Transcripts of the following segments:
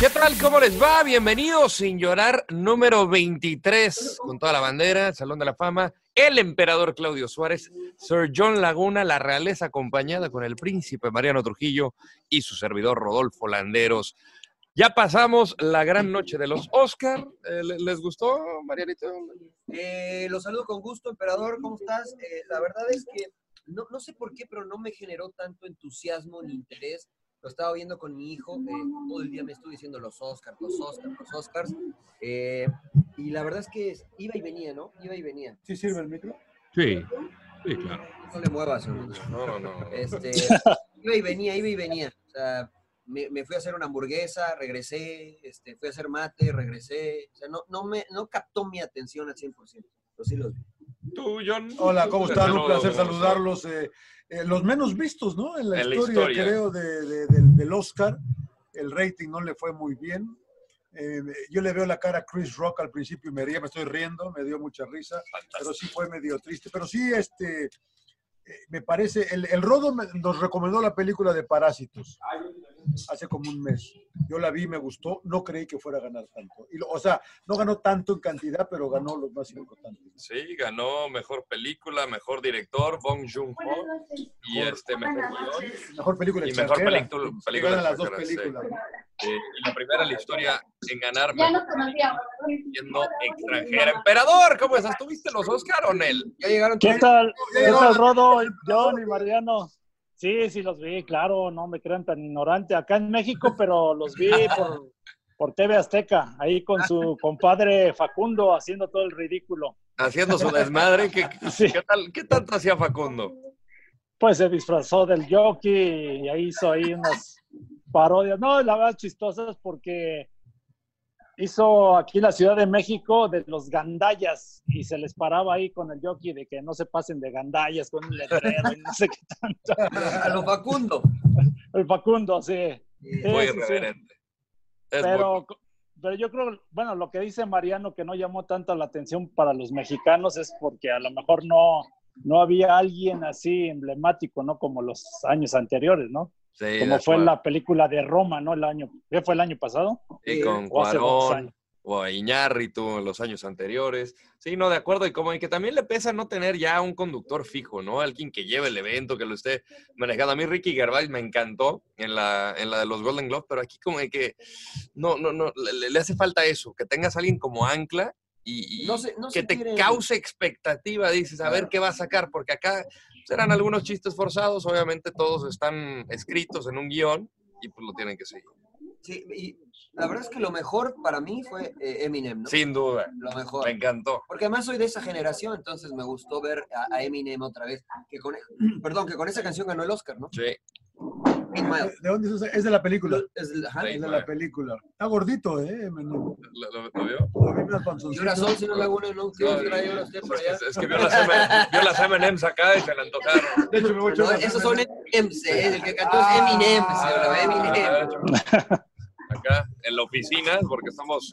¿Qué tal? ¿Cómo les va? Bienvenidos sin llorar número 23 con toda la bandera, Salón de la Fama, el emperador Claudio Suárez, Sir John Laguna, la realeza acompañada con el príncipe Mariano Trujillo y su servidor Rodolfo Landeros. Ya pasamos la gran noche de los Oscar. Eh, ¿le- ¿Les gustó, Marianito? Eh, los saludo con gusto, emperador. ¿Cómo estás? Eh, la verdad es que no sé por qué, pero no me generó tanto entusiasmo ni interés. Lo estaba viendo con mi hijo. eh, todo el día me estuve diciendo los Oscars, los Oscars, los Oscars. eh, y la verdad es que iba y venía, ¿no? Iba y venía. ¿Sí sirve el micro? Sí, sí, claro. No le muevas. No, no, no. Este, iba y venía, iba y venía. O sea, me, me fui a hacer una hamburguesa, regresé, este, fui a hacer mate, regresé. O sea, no, no, me, no captó mi atención al 100%. Pero sí los vi. ¿Tú, John? Hola, ¿cómo están? Un placer ¿cómo saludarlos. eh, eh, los menos vistos, ¿no? En la, En la historia, creo, de- de- del, del Oscar. El rating no le fue muy bien. Eh, yo le veo la cara a Chris Rock al principio y me ría, me estoy riendo, me dio mucha risa, pero sí fue medio triste. Pero sí, este, eh, me parece, el, el Rodo me- nos recomendó la película de Parásitos hace como un mes. Yo la vi, me gustó, no creí que fuera a ganar tanto. Y lo- o sea, no ganó tanto en cantidad, pero ganó lo más importante. Sí, ganó mejor película, mejor director, Bong Joon-ho, y este mejor guion. Mejor película Y mejor película- película las dos sí. películas. ¿no? Eh, y la primera en la historia en ganar Ya nos conocíamos. siendo extranjera. Emperador, ¿cómo estás? ¿Tuviste los Oscar o Nel? Ya llegaron ¿Qué tal? ¿Qué tal, Rodo, John y Mariano? Sí, sí los vi, claro, no me crean tan ignorante acá en México, pero los vi por, por TV Azteca, ahí con su compadre Facundo haciendo todo el ridículo. Haciendo su desmadre. ¿Qué, Sí. qué tal, ¿Qué tanto hacía Facundo? Pues se disfrazó del jockey y ahí hizo ahí unas parodias, no, la verdad chistosas porque hizo aquí en la Ciudad de México de los gandallas y se les paraba ahí con el jockey de que no se pasen de gandallas con un letrero y no sé qué tanto. A lo Facundo. El Facundo, sí. Sí, Muy sí, Pero, muy- pero yo creo, bueno, lo que dice Mariano que no llamó tanto la atención para los mexicanos es porque a lo mejor no, no había alguien así emblemático, ¿no? Como los años anteriores, ¿no? Sí, Como fue acuerdo. la película de Roma, ¿no? El año, ¿qué fue el año pasado? Y con O hace dos Cuarón, años. o a Iñárritu en los años anteriores. Sí, no, de acuerdo. Y como que también le pesa no tener ya un conductor fijo, ¿no? Alguien que lleve el evento, que lo esté manejando. A mí Ricky Gervais me encantó en la, en la de los Golden Globes, pero aquí como que no, no, no, le, le hace falta eso, que tengas a alguien como ancla y, y No se- no que te quieren- cause expectativa, dices, a ver qué va a sacar, porque acá serán algunos chistes forzados, obviamente todos están escritos en un guion y pues lo tienen que seguir. Sí, y la verdad es que lo mejor para mí fue eh, Eminem, ¿no? Sin duda, Lo mejor. me encantó. Porque además soy de esa generación, entonces me gustó ver a, a Eminem otra vez. Que con, perdón, que con esa canción ganó el Oscar, ¿no? Sí. Eight Mile. ¿De dónde es? esa? Es de la película. Es el- ajá. Sí. Es de la película. Está gordito, ¿eh? Eminem. ¿Lo, lo- lo vio? Lo vi más Y una panzoncito. sol, si no Laguna, no, ¿qué No, trae ahora usted por Es que, allá? es que vio, las M, vio las M&M's acá y se le antojaron. De hecho, me voy a echar No, esos son M&Ms. Eh, el que cantó es Eminem, señora, Eminem. Acá en la oficina, porque estamos,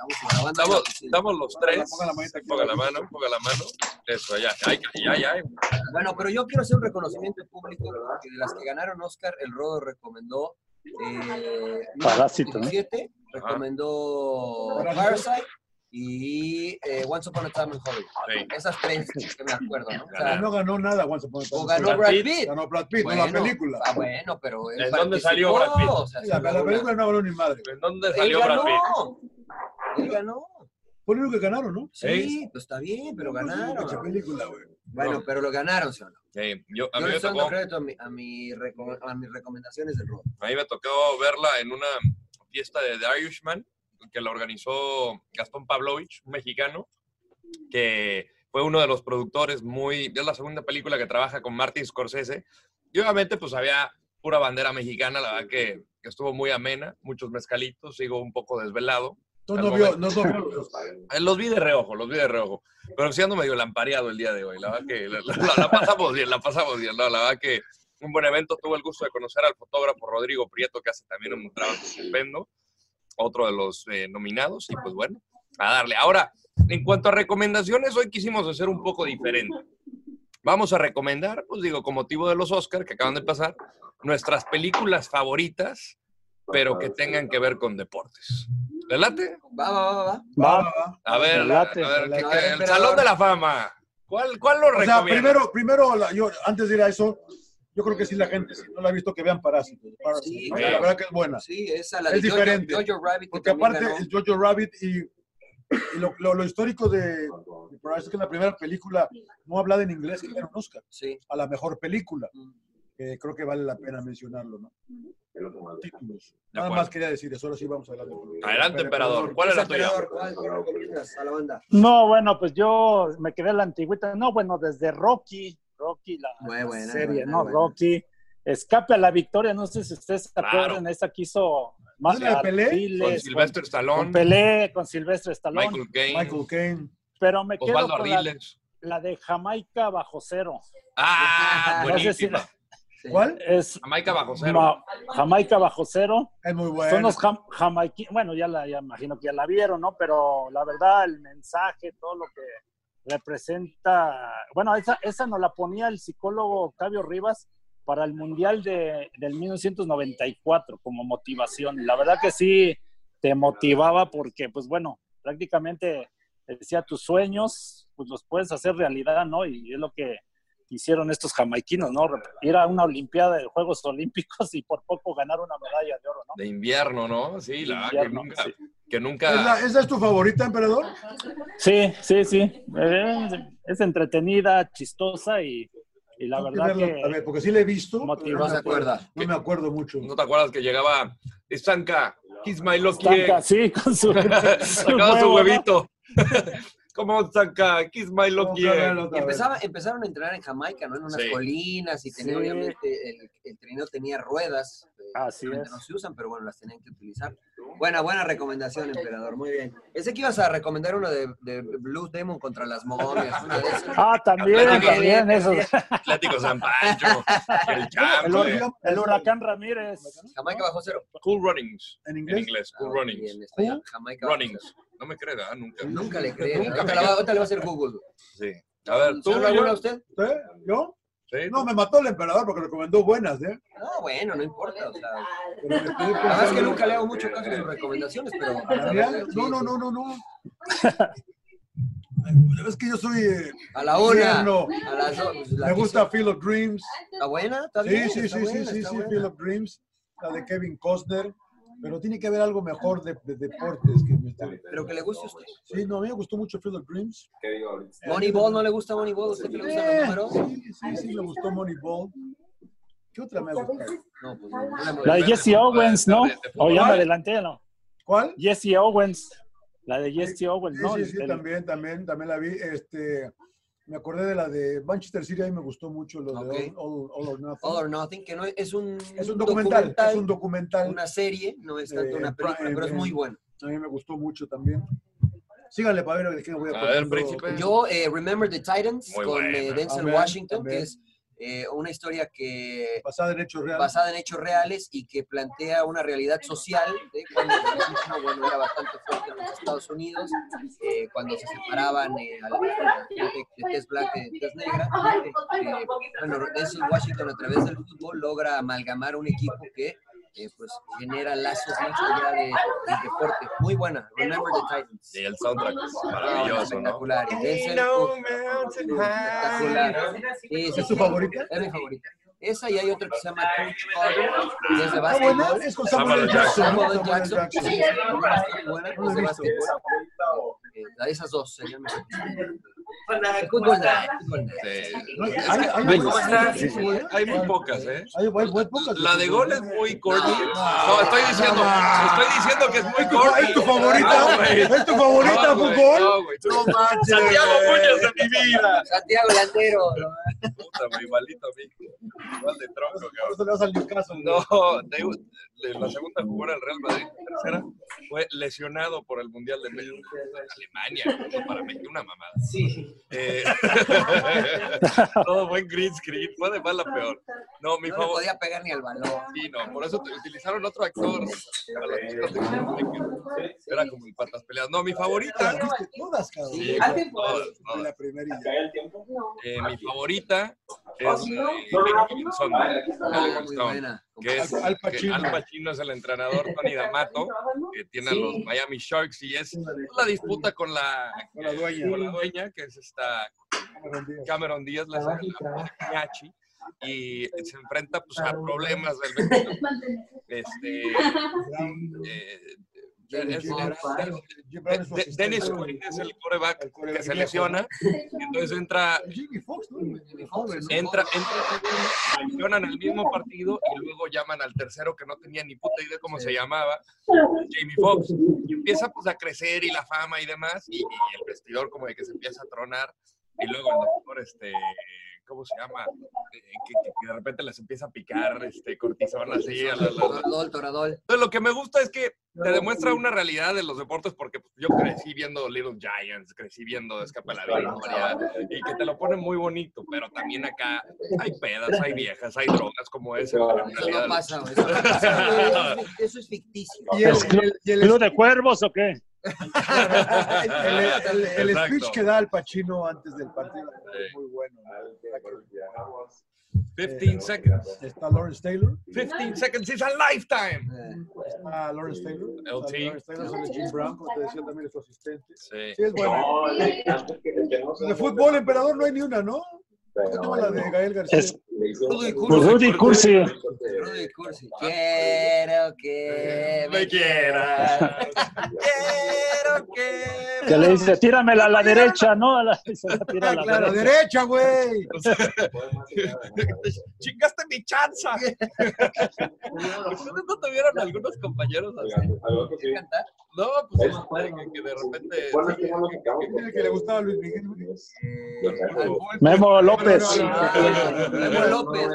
Estamos estamos, los tres. Ponga la. Ponga mano, ponga la mano. Eso, ya, ya, ya, ya. Bueno, pero yo quiero hacer un reconocimiento público porque de las que ganaron Oscar, el Rodo recomendó eh, Parásito, ¿no? 17, recomendó. Parasite y eh, Once Upon a Time in Hollywood. Esas tres que me acuerdo, ¿no? O sea, no ganó nada Once Upon a Time. o ganó Brad Pitt. Pitt. Ganó Brad Pitt, no Bueno, la película. Ah, bueno, pero él ¿En dónde salió Brad Pitt? o sea, Sí, la, la película no ganó ni madre. ¿En dónde Él salió Brad Pitt? ganó. Él ganó. Fue lo único que ganaron, ¿no? Sí, pues está bien, pero ganaron. película, güey. Bueno, No. pero lo ganaron, ¿sí o no? Sí, yo, a, Yo mí le me tocó, crédito a, mi- a, mi reco- a mis recomendaciones del rock. a mí me tocó verla en una fiesta de The Irishman que la organizó Gastón Pavlovich, un mexicano, que fue uno de los productores muy... Es la segunda película que trabaja con Martin Scorsese. Y obviamente pues había pura bandera mexicana, la verdad que, que estuvo muy amena, muchos mezcalitos, sigo un poco desvelado. Al no vio, no. Eh, Los vi de reojo, los vi de reojo. Pero sí ando medio lampareado el día de hoy. La verdad que la, la- la pasamos bien, la pasamos bien. No, la verdad que un buen evento. Tuve el gusto de conocer al fotógrafo Rodrigo Prieto, que hace también un trabajo estupendo. Otro de los eh, nominados. Y pues bueno, a darle. Ahora, en cuanto a recomendaciones, hoy quisimos hacer un poco diferente. Vamos a recomendar, pues digo, con motivo de los Oscar que acaban de pasar, nuestras películas favoritas, pero que tengan que ver con deportes. ¿Le late? Va, va, va, va. Va, va. A ver, a Late. ver, ¿qué- A qué- ver, el. Salón de la Fama. ¿Cuál, cuál lo O sea, recomienda? primero, primero la- yo, antes de ir a eso, yo creo que sí la gente, si no la ha visto, que vean Parásitos. Parásitos, Sí, ¿no? claro. La verdad que es buena. Sí, esa la Es de Jojo, diferente. Jojo Rabbit. que Porque aparte ganó. es Jojo Rabbit y, y lo, lo- lo histórico de, de Parásitos es que en la primera película no hablada en inglés que ganó un Oscar Sí. a la mejor película. Mm. creo que vale la pena mencionarlo, ¿no? Títulos. Nada más quería decir eso, ahora sí vamos adelante. Adelante, emperador. ¿Cuál es la tuya? Emperador, ¿Cuál, cuál recomiendas a la banda? No, bueno, pues yo me quedé en la antigüita. No, bueno, desde Rocky, Rocky, la, Muy la buena, serie, buena, ¿no? buena. Rocky. Escape a la victoria, no sé si ustedes se Claro. acuerdan, esa que hizo más ¿Es la de Pelé? Con Sylvester con Stallone, Pelé, con Silvestre Stallone. Michael Caine, Michael Caine. pero me quedo Osvaldo con la, de Jamaica bajo cero. Ah, No sé si buenísima. la- Sí. ¿Cuál? es Jamaica bajo cero. Ma- Jamaica bajo cero. Es muy bueno. Son los jam- jamaiquinos, bueno, ya la ya imagino que ya la vieron, ¿no? Pero la verdad, el mensaje, todo lo que representa, bueno, esa, esa nos la ponía el psicólogo Octavio Rivas para el Mundial de, del 1994 como motivación. La verdad que sí te motivaba porque, pues bueno, prácticamente decía tus sueños, pues los puedes hacer realidad, ¿no? Y es lo que hicieron estos jamaiquinos, ¿no? Ir a una Olimpiada de Juegos Olímpicos y por poco ganar una medalla de oro, ¿no? De invierno, ¿no? Sí, la verdad que Invierno, nunca, sí. que ¿Es nunca. la- ¿Esa es tu favorita, emperador? Sí, sí, sí. Eh, Es entretenida, chistosa y, y la que verdad que... otra vez, porque sí la he visto. No se acuerda. No me acuerdo mucho. ¿No te acuerdas que llegaba Istanka, Kiss My Lucky Estanca, Egg? sí, con su, Sacaba su huevo, huevito. ¿Cómo Istanka, Kiss My vez. empezaba, empezaron a entrenar en Jamaica, ¿no? En unas Sí. colinas y tenía, Sí. obviamente, el, el trineo tenía ruedas. Eh, Así es. No se usan, pero bueno, las tenían que utilizar. Buena, buena recomendación, emperador, muy bien. Pensé que ibas a recomendar uno de, de Blue Demon contra las esas. Ah, también, Atlético. también, eso. Atlético San Pancho, el El, el huracán Ramírez. Jamaica bajo cero. Cool Runnings. ¿En En inglés? inglés, Cool Ah, Runnings. en español, Jamaica bajo Runnings. No me crees, ¿ah? Nunca. Nunca le creo. Nunca Ahorita me le va- a hacer Google. Sí. A ver, tú, ¿Señor Laguna, yo- usted? ¿Sí? ¿Yo? Sí. No, me mató el emperador porque recomendó buenas, ¿eh? No, bueno, no importa. O sea, la verdad es que nunca le hago mucho caso sus recomendaciones, pero. No, no, no, no, no. Es que yo soy. eh, A la una, tierno. a las dos. pues, la Me gusta hizo- Field of Dreams. ¿Está buena? ¿Está Sí, bien? sí, está sí, buena, sí, sí, sí. Field of Dreams. La de Kevin Costner. Pero tiene que haber algo mejor de, de deportes. Que me está- Pero que le guste a usted. Sí, no, a mí me gustó mucho Field of Dreams. Moneyball, ¿no le gusta Moneyball? ¿A usted que le gustan Eh, los números? sí, sí, sí, me gustó Moneyball. ¿Qué otra me ha gustado? No, pues no, La de Jesse Owens, ¿no? O ya me ¿Cuál? adelanté, ¿no? ¿Cuál? Jesse Owens. La de Jesse Owens, Sí, ¿no? sí, sí, El- también, también, también la vi. Este, me acordé de la de Manchester City, a mí me gustó mucho lo Ok. de All, All- All or Nothing. All or Nothing, que no es, es un, es un documental, es un documental. una serie, no es tanto Eh, una película, pero es muy bueno. A mí me gustó mucho también. Síganle para ver qué voy a A ver, contando. príncipe. Yo, eh, Remember the Titans, Muy con eh, buena. Denzel Washington, que es eh, una historia que Basada en hechos reales. basada en hechos reales y que plantea una realidad social de cuando el racismo, bueno, era bastante fuerte en los Estados Unidos, eh, cuando se separaban eh, a la gente de tez blanca y de tez negra. eh, eh, bueno, Denzel Washington a través del fútbol logra amalgamar un equipo que eh, pues genera lazos más allá de, del deporte. Muy buena, Remember the Titans. Y el soundtrack es maravilloso, ¿no? Espectacular. No ¿Es tu sí. favorita? Es mi favorita. Esa y hay otra que se llama Coach Carter, que es de Ah, básquetbol. es con Samuel Jackson. Samuel Samuel Jackson. Jackson. Sí, es muy buena, No lo es he de visto. básquetbol. Eh, esas dos serían mis Sí. Hay- muy pocas, ¿eh? Hay, hay muy pocas. La de gol es muy corny. No, estoy diciendo, estoy diciendo que es muy corny. ¿Es tu favorita? No, güey. ¿Es tu favorita, No, fútbol? No, güey. No manches. Santiago Muñoz de mi vida. Santiago Landero. Puta, güey, igualito a mí. Igual de tronco, cabrón. eso le vas al Newcastle. No, de, la segunda jugó el Real Madrid, la tercera fue lesionado por el Mundial de Medio Alemania, para México, una mamada. Sí. Eh, todo fue en green screen, fue de peor. No, mi No le favor. podía pegar ni al balón. Sí, no, por eso te- utilizaron otro actor. de Era como el patas peleadas. No, mi favorita. Todas, cabrón. Sí, todas, De todas. la primera y ya. Eh, mi favorita es que Al- Al Pacino. Pacino es el entrenador, Tony D'Amato, que tiene a los Miami Sharks y es la disputa con la, Con la dueña. con la dueña, que es esta Cameron Díaz, la, la y se enfrenta pues, a problemas del. Este, eh, Dennis Quaid es el coreback que se lesiona, y entonces entra entra, entra, mencionan el mismo partido y luego llaman al tercero que no tenía ni puta idea cómo se llamaba, Jamie Foxx, y empieza pues a crecer y la fama y demás, y, y el vestidor como de que se empieza a tronar, y luego el doctor, este, ¿cómo se llama? Eh, que, que- que de repente les empieza a picar este, cortisona así. a la- la- la- Toradol, Toradol. Entonces, lo que me gusta es que te demuestra una realidad de los deportes porque pues, yo crecí viendo Little Giants, crecí viendo Escapa la Victoria y que te lo ponen muy bonito, pero también acá hay pedas, hay viejas, hay drogas como ese. pero en Eso realidad- no pasa, güey. Eso no pasa, güey. Eso es- Eso es ficticio. Y el, ¿Es club, el- y el- club de cuervos o qué? El- el- el Exacto. speech que da Al Pacino antes del partido Sí. es muy bueno. 15 seconds. Está Lawrence Taylor. 15 seconds is a lifetime. Eh, Está Lawrence Taylor. LT. Lawrence Taylor, sale Jim Brown, como te decía también es su asistente. Sí. Sí, es bueno. De fútbol, emperador, no hay ni una, ¿no? ¿Cómo se llama la de Gael García? Es Rudy Rudy Cursi. Rudy Cursi. Quiero que Me quieras. Quiero que Que le dice, tíramela a la derecha, ¿no? A la, se la tira a la La derecha. güey. Chingaste mi chanza. ¿Ustedes no tuvieron algunos compañeros así? ¿Qué cantar? No, pues este, que, que de repente. ¿Quién es el que le gustaba a Luis Miguel? Memo López. Memo López.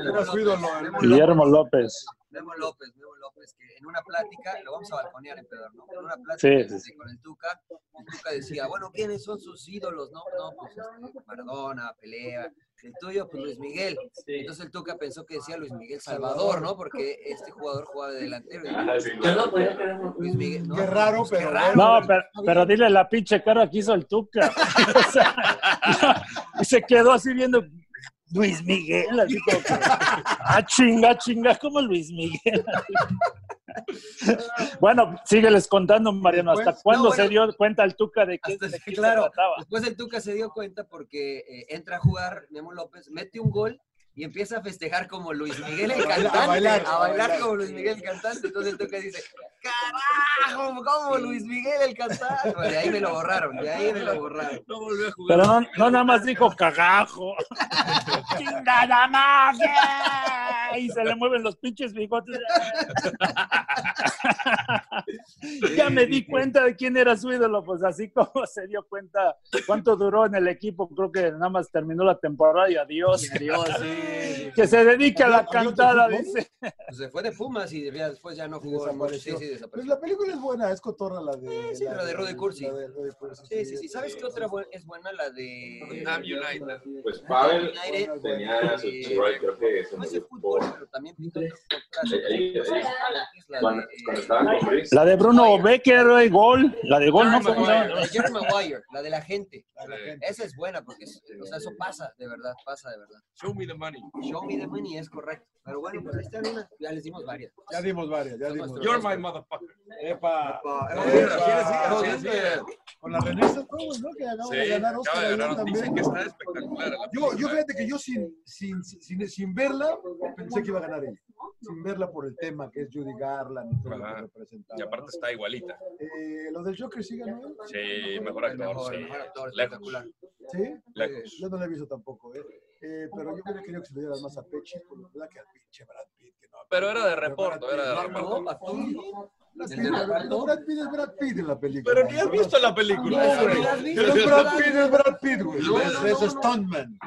Guillermo López. Memo López, Memo López, que en una plática, lo vamos a balconear, emperador, ¿no? En una plática Sí, sí, sí. con el Tuca, el Tuca decía, bueno, ¿quiénes son sus ídolos? No, no, pues este, Maradona, Pelea, el tuyo, pues Luis Miguel. Entonces el Tuca pensó que decía Luis Miguel Salvador, ¿no? Porque este jugador jugaba de delantero. Y Luis Miguel, ¿no? Qué raro, Pues, qué pero raro. No, pero, pero dile la pinche cara que hizo el Tuca. O sea, y se quedó así viendo Luis Miguel, así como que, ah, chinga, chinga, como Luis Miguel. bueno, sígueles contando, Mariano, ¿hasta Después- cuándo No, bueno, se dio cuenta el Tuca de que de se trataba? después el Tuca se dio cuenta porque eh, entra a jugar Memo López, mete un gol y empieza a festejar como Luis Miguel el A bailar, cantante, a bailar, a bailar como Luis Miguel el cantante. Entonces el Tuca dice, carajo, como Luis Miguel el cantante. De ahí me lo borraron, de ahí me lo borraron. No volvió a jugar. Pero no, no nada más dijo cagajo. ¡Chingada madre! Y se le mueven los pinches bigotes. ya me di cuenta de quién era su ídolo, pues así como se dio cuenta cuánto duró en el equipo, creo que nada más terminó la temporada y adiós. Adiós, sí. Que se dedique a la ¿Adiós, adiós, cantada, dice. Pues se fue de Pumas y después ya no jugó. Desapareció. Sí, sí, Pues la película es buena, es cotorra la de. sí, la de Rudy Cursi. La de Rudy Cursi, Sí, sí, sí. ¿Sabes qué otra es buena? La de... United. Pues Pavel tenía su rol, creo que No es fútbol, pero también la de Bruno Becker, güey, gol. La de gol, ¿no? Jerry. Maguire, la de Jerry Maguire, la de la gente. Esa es buena porque es- o sea, eso pasa, de verdad, pasa de verdad. Show me the money. Show me the money es correcto. Pero bueno, pues ahí están una. Ya les dimos varias. Ya dimos varias, ya dimos You're my motherfucker. Epa. Con la Renesa todos, ¿no? Que acabamos de ganar acaba Oscar de ayer ganar. también. Dicen que está espectacular. la Yo, yo fíjate que yo sin, sin, sin, sin verla pensé que iba a ganar ella. Sin verla por el tema que es Judy Garland y todo lo Ajá. que representaba. Y aparte ¿no? está igualita. Eh, lo del Joker sí ganó él. Sí, mejor actor, Mejor, sí. mejor actor, Lejos. espectacular. Sí. Lejos. Yo no la he visto tampoco, ¿eh? Eh, pero yo hubiera querido que se le dieras más a Pechi, por la verdad que al pinche Brad Pitt. Que no, Pero era de reporto, Brad era de. No, actor. Brad ¿El Pitt, es Brad Pitt en la película. Pero ni has visto la película. No. ¿No? Pero Brad Pitt es Brad Pitt, güey. No, es no, no, no. Stuntman.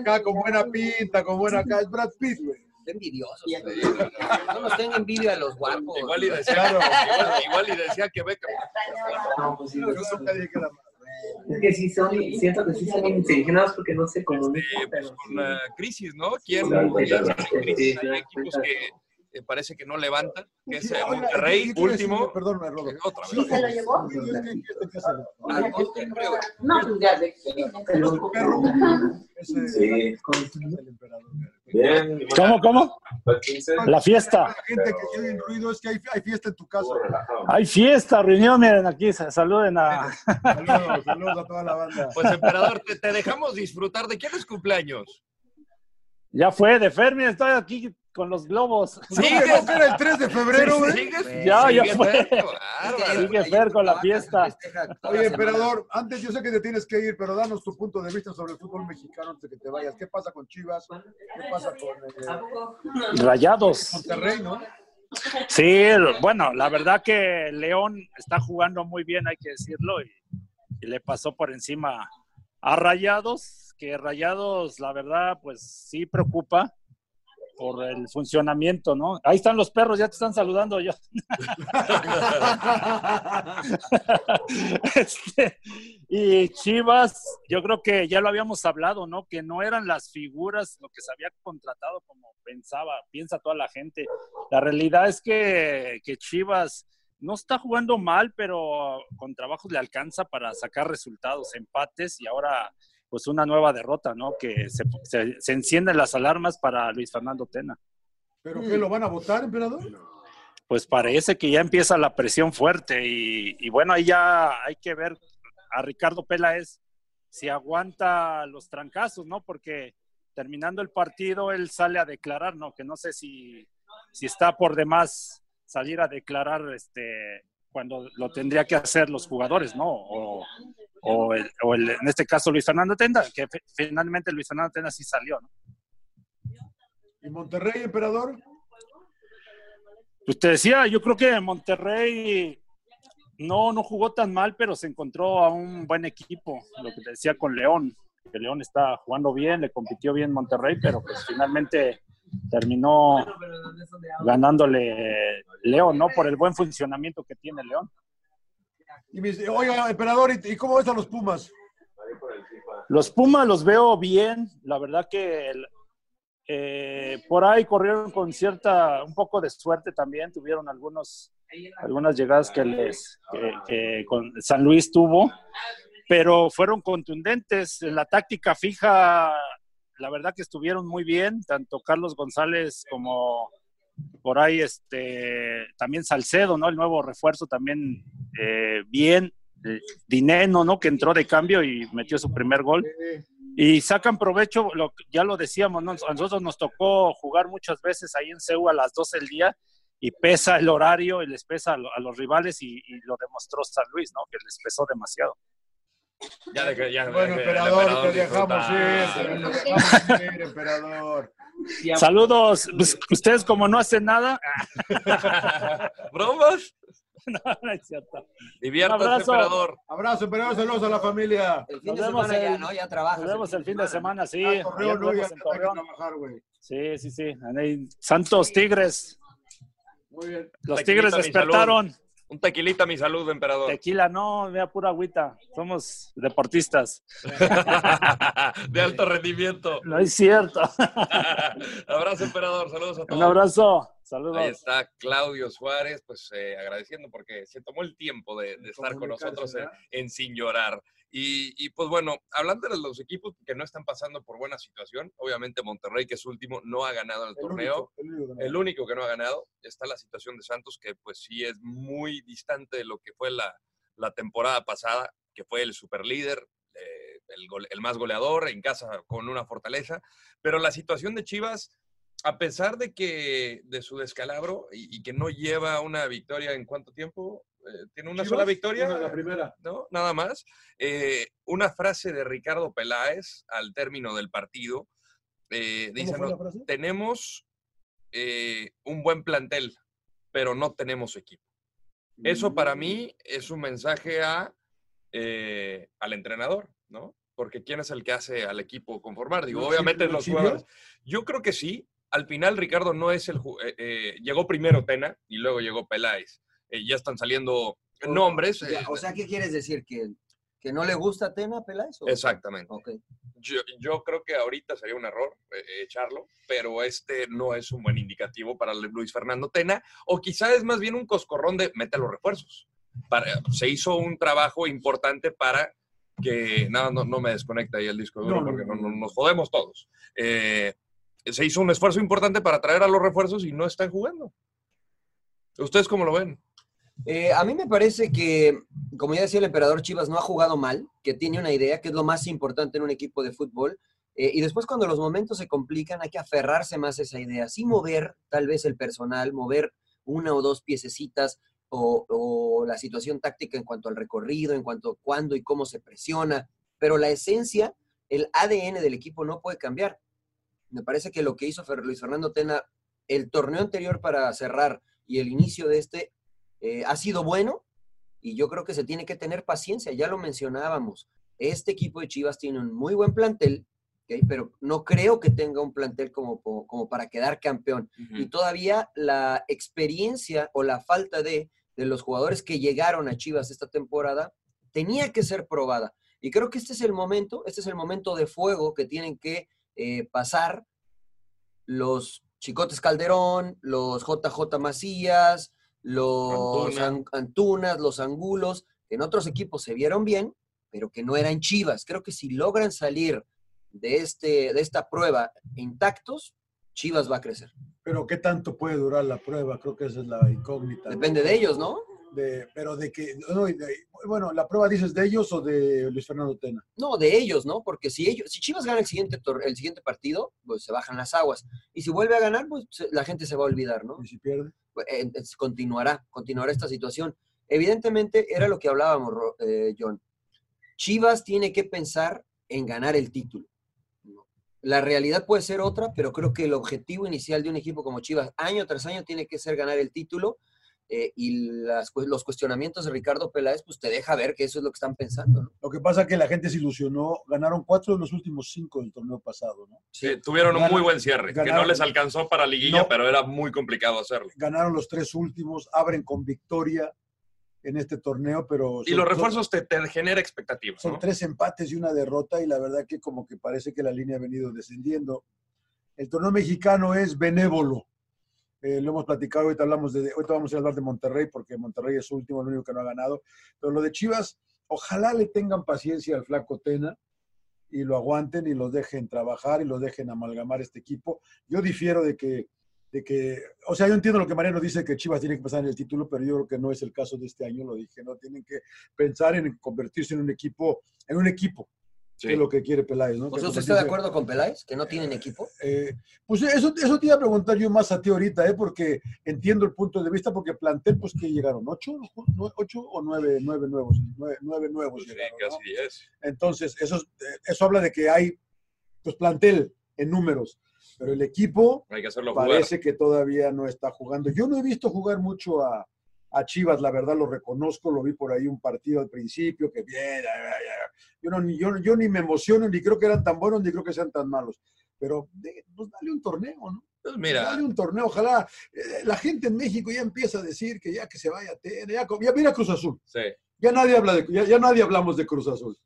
Acá con buena pinta, con buena acá. Es Brad Pitt, güey. Envidiosos. No nos tengan envidia a los guapos. Igual y decía, Claro. igual, igual y decía que Beca. Yo nunca dije que era malo. Es que sí son, siento que sí son indignados porque no se Eh, comunican. pues pero con la crisis, ¿no? ¿Quién Sí, sí, quién sí, está en crisis? sí, Hay equipos que eh, parece que no levantan, que es eh, Monterrey, último. Perdóname, Rodo. Otra Sí, vez. ¿Se lo llevó? sí, es que hay fiesta en casa. Al Monte, creo. No, ese Sí. Bien. ¿Cómo, cómo? La fiesta. La gente que el ruido es que hay, hay fiesta en tu casa. Hay fiesta, reunión, miren aquí, sa- saluden a... Saludos, saludos a toda la banda. Pues, emperador, te, te dejamos disfrutar. ¿De quién es cumpleaños? Ya fue, de Fermi, estoy aquí con los globos. ¿No que no que era el 3 de febrero, güey? Ya, ya ¿Sigues, fue. Sigue Fer con la fiesta. Oye, emperador, antes yo sé que te tienes que ir, pero danos tu punto de vista sobre el fútbol mexicano antes de que te vayas. ¿Qué pasa con Chivas? ¿Qué pasa con eh, Rayados. Monterrey, no? Sí, bueno, la verdad que León está jugando muy bien, hay que decirlo, y, y le pasó por encima a Rayados, que Rayados, la verdad, pues sí preocupa por el funcionamiento, ¿no? Ahí están los perros, ya te están saludando ya. Este, y Chivas, yo creo que ya lo habíamos hablado, ¿no? Que no eran las figuras lo que se había contratado como pensaba, piensa toda la gente. La realidad es que, que Chivas no está jugando mal, pero con trabajos le alcanza para sacar resultados, empates y ahora pues una nueva derrota, ¿no? Que se, se, se encienden las alarmas para Luis Fernando Tena. ¿Pero qué, lo van a votar, emperador? Pues parece que ya empieza la presión fuerte y, y bueno, ahí ya hay que ver a Ricardo Peláez si aguanta los trancazos, ¿no? Porque terminando el partido él sale a declarar, ¿no? Que no sé si, si está por demás salir a declarar este cuando lo tendría que hacer los jugadores, ¿no? O, o, el, o el, en este caso Luis Fernando Tenda, que finalmente Luis Fernando Tenda sí salió, ¿no? ¿Y Monterrey, emperador? Pues te decía, yo creo que Monterrey no, no jugó tan mal, pero se encontró a un buen equipo, lo que te decía con León, que León está jugando bien, le compitió bien Monterrey, pero pues finalmente terminó ganándole León, ¿no? Por el buen funcionamiento que tiene León. Y me dice, oiga, emperador, ¿y, cómo ves a los Pumas? Los Pumas los veo bien, la verdad que eh, por ahí corrieron con cierta, un poco de suerte también, tuvieron algunos, algunas llegadas que les, que con San Luis tuvo, pero fueron contundentes en la táctica fija, la verdad que estuvieron muy bien, tanto Carlos González como por ahí este también Salcedo, ¿no? El nuevo refuerzo también eh, bien, eh, Dineno, ¿no? Que entró de cambio y metió su primer gol y sacan provecho, lo, ya lo decíamos, ¿no? a nosotros nos tocó jugar muchas veces ahí en CEU a las 12 del día y pesa el horario y les pesa a los rivales y, y lo demostró San Luis, ¿no? Que les pesó demasiado. Ya de que- ya- Bueno, el emperador, te disfruta. dejamos ir, te dejamos ir, emperador. Saludos, pues, ustedes como no hacen nada, ¿Bromas? no, no es cierto. Diviértase, Un abrazo. emperador. Abrazo, emperador, saludos a la familia. El fin Nos de vemos semana ya, el- ¿no? Ya trabajas. Nos vemos el fin de semana, sí. Ah, no, ya en Torreón. trabajar. Sí, sí, sí. Santos Tigres. Muy bien. Los Tigres despertaron. Un tequilita, mi salud, emperador. Tequila, no, vea pura agüita. Somos deportistas. de alto rendimiento. No es cierto. Abrazo, emperador. Saludos a todos. Un abrazo. Saludos. Ahí está Claudio Suárez, pues eh, agradeciendo porque se tomó el tiempo de, de estar con nosotros en Sin Llorar. Y, y, pues bueno, hablando de los equipos que no están pasando por buena situación, obviamente Monterrey, que es último, no ha ganado el, El torneo. único, el único que no. El único que no ha ganado está la situación de Santos, que pues sí es muy distante de lo que fue la, la temporada pasada, que fue el superlíder, eh, el, gole- el más goleador en casa con una fortaleza. Pero la situación de Chivas, a pesar de que de su descalabro y, y que no lleva una victoria en cuánto tiempo, eh, tiene una Chivas, sola victoria. una, la primera. ¿no? Nada más. Eh, una frase de Ricardo Peláez al término del partido. eh, dice, fue la "No, frase? tenemos eh, un buen plantel, pero no tenemos equipo. Eso para Mm. mí es un mensaje a, eh, al entrenador, ¿no? Porque ¿quién es el que hace al equipo conformar? Digo, ¿Lo obviamente los jugadores. Yo creo que sí. Al final, Ricardo no es el. llegó primero Tena y luego llegó Peláez. Eh, ya están saliendo nombres. Ya, eh, o sea, ¿qué quieres decir? ¿Que, que no le gusta a Tena Peláez? o- Exactamente. Yo, yo creo que ahorita sería un error eh, echarlo, pero este no es un buen indicativo para Luis Fernando Tena, o quizá es más bien un coscorrón de mete los refuerzos. Para, se hizo un trabajo importante para que, no, no, no me desconecta ahí el disco duro No, porque no- nos jodemos todos. Eh, se hizo un esfuerzo importante para traer a los refuerzos y no están jugando. ¿Ustedes cómo lo ven? Eh, a mí me parece que, como ya decía el emperador Chivas, no ha jugado mal, que tiene una idea, que es lo más importante en un equipo de fútbol. eh, y después cuando los momentos se complican, hay que aferrarse más a esa idea. Sí mover tal vez el personal, mover una o dos piececitas o, o la situación táctica en cuanto al recorrido, en cuanto a cuándo y cómo se presiona. Pero la esencia, el ADN del equipo no puede cambiar. Me parece que lo que hizo Luis Fernando Tena el torneo anterior para cerrar y el inicio de este eh, ha sido bueno y yo creo que se tiene que tener paciencia, ya lo mencionábamos. Este equipo de Chivas tiene un muy buen plantel, pero no creo que tenga un plantel como, para quedar campeón. Y todavía la experiencia o la falta de, de los jugadores que llegaron a Chivas esta temporada tenía que ser probada. Y creo que este es el momento, este es el momento de fuego que tienen que eh, pasar los Chicotes Calderón, los JJ Macías, los Antuna. An- Antunas, los Angulos, que en otros equipos se vieron bien, pero que no eran Chivas. Creo que si logran salir de, este, de esta prueba intactos, Chivas va a crecer. Pero ¿qué tanto puede durar la prueba? Creo que esa es la incógnita. ¿no? Depende de ellos, ¿no? De- pero de que, no, y de- bueno, ¿la prueba dices de ellos o de Luis Fernando Tena? No, de ellos, ¿no? Porque si ellos, si Chivas gana el siguiente, tor- el siguiente partido, pues se bajan las aguas. Y si vuelve a ganar, pues se- la gente se va a olvidar, ¿no? Y si pierde. Continuará, continuará esta situación. Evidentemente, era lo que hablábamos, eh, John. Chivas tiene que pensar en ganar el título. La realidad puede ser otra, pero creo que el objetivo inicial de un equipo como Chivas, año tras año, tiene que ser ganar el título. Eh, y las los cuestionamientos de Ricardo Peláez, pues te deja ver que eso es lo que están pensando, ¿no? Lo que pasa es que la gente se ilusionó, ganaron cuatro de los últimos cinco del torneo pasado, ¿no? Sí, tuvieron un muy buen cierre, que no les alcanzó para liguilla, No. pero era muy complicado hacerlo. Ganaron los tres últimos, abren con victoria en este torneo, pero... Y son- los son- refuerzos te, te genera expectativas, Son ¿no? tres empates y una derrota y la verdad que como que parece que la línea ha venido descendiendo. El torneo mexicano es benévolo. Eh, lo hemos platicado, ahorita hablamos de, ahorita vamos a hablar de Monterrey porque Monterrey es su último, el único que no ha ganado. Pero lo de Chivas, ojalá le tengan paciencia al flaco Tena y lo aguanten y los dejen trabajar y los dejen amalgamar este equipo. Yo difiero de que, de que, o sea, yo entiendo lo que Mariano dice que Chivas tiene que pasar en el título, pero yo creo que no es el caso de este año, lo dije, no tienen que pensar en convertirse en un equipo, en un equipo, que es lo que quiere Peláez, ¿no? ¿usted está de acuerdo con Peláez? ¿Que no tienen equipo? eh, pues eso, eso te iba a preguntar yo más a ti ahorita, ¿eh? porque entiendo el punto de vista, porque plantel, pues que llegaron, ¿ocho, ¿Nue- ocho o nueve, nueve nuevos? Nueve, nueve nuevos Sí, llegaron, ¿no? casi 10. Entonces, eso, es- eso habla de que hay pues, plantel en números, pero el equipo Hay que hacerlo jugar. parece que todavía no está jugando. Yo no he visto jugar mucho a, a Chivas, la verdad lo reconozco, lo vi por ahí un partido al principio, que bien. Yo, no, ni, yo, yo ni me emociono, ni creo que eran tan buenos, ni creo que sean tan malos. Pero pues dale un torneo, ¿no? Pues mira, Dale un torneo, ojalá. eh, la gente en México ya empieza a decir que ya que se vaya a tener, ya mira Cruz Azul. sí. Ya nadie habla de, ya, ya nadie hablamos de Cruz Azul.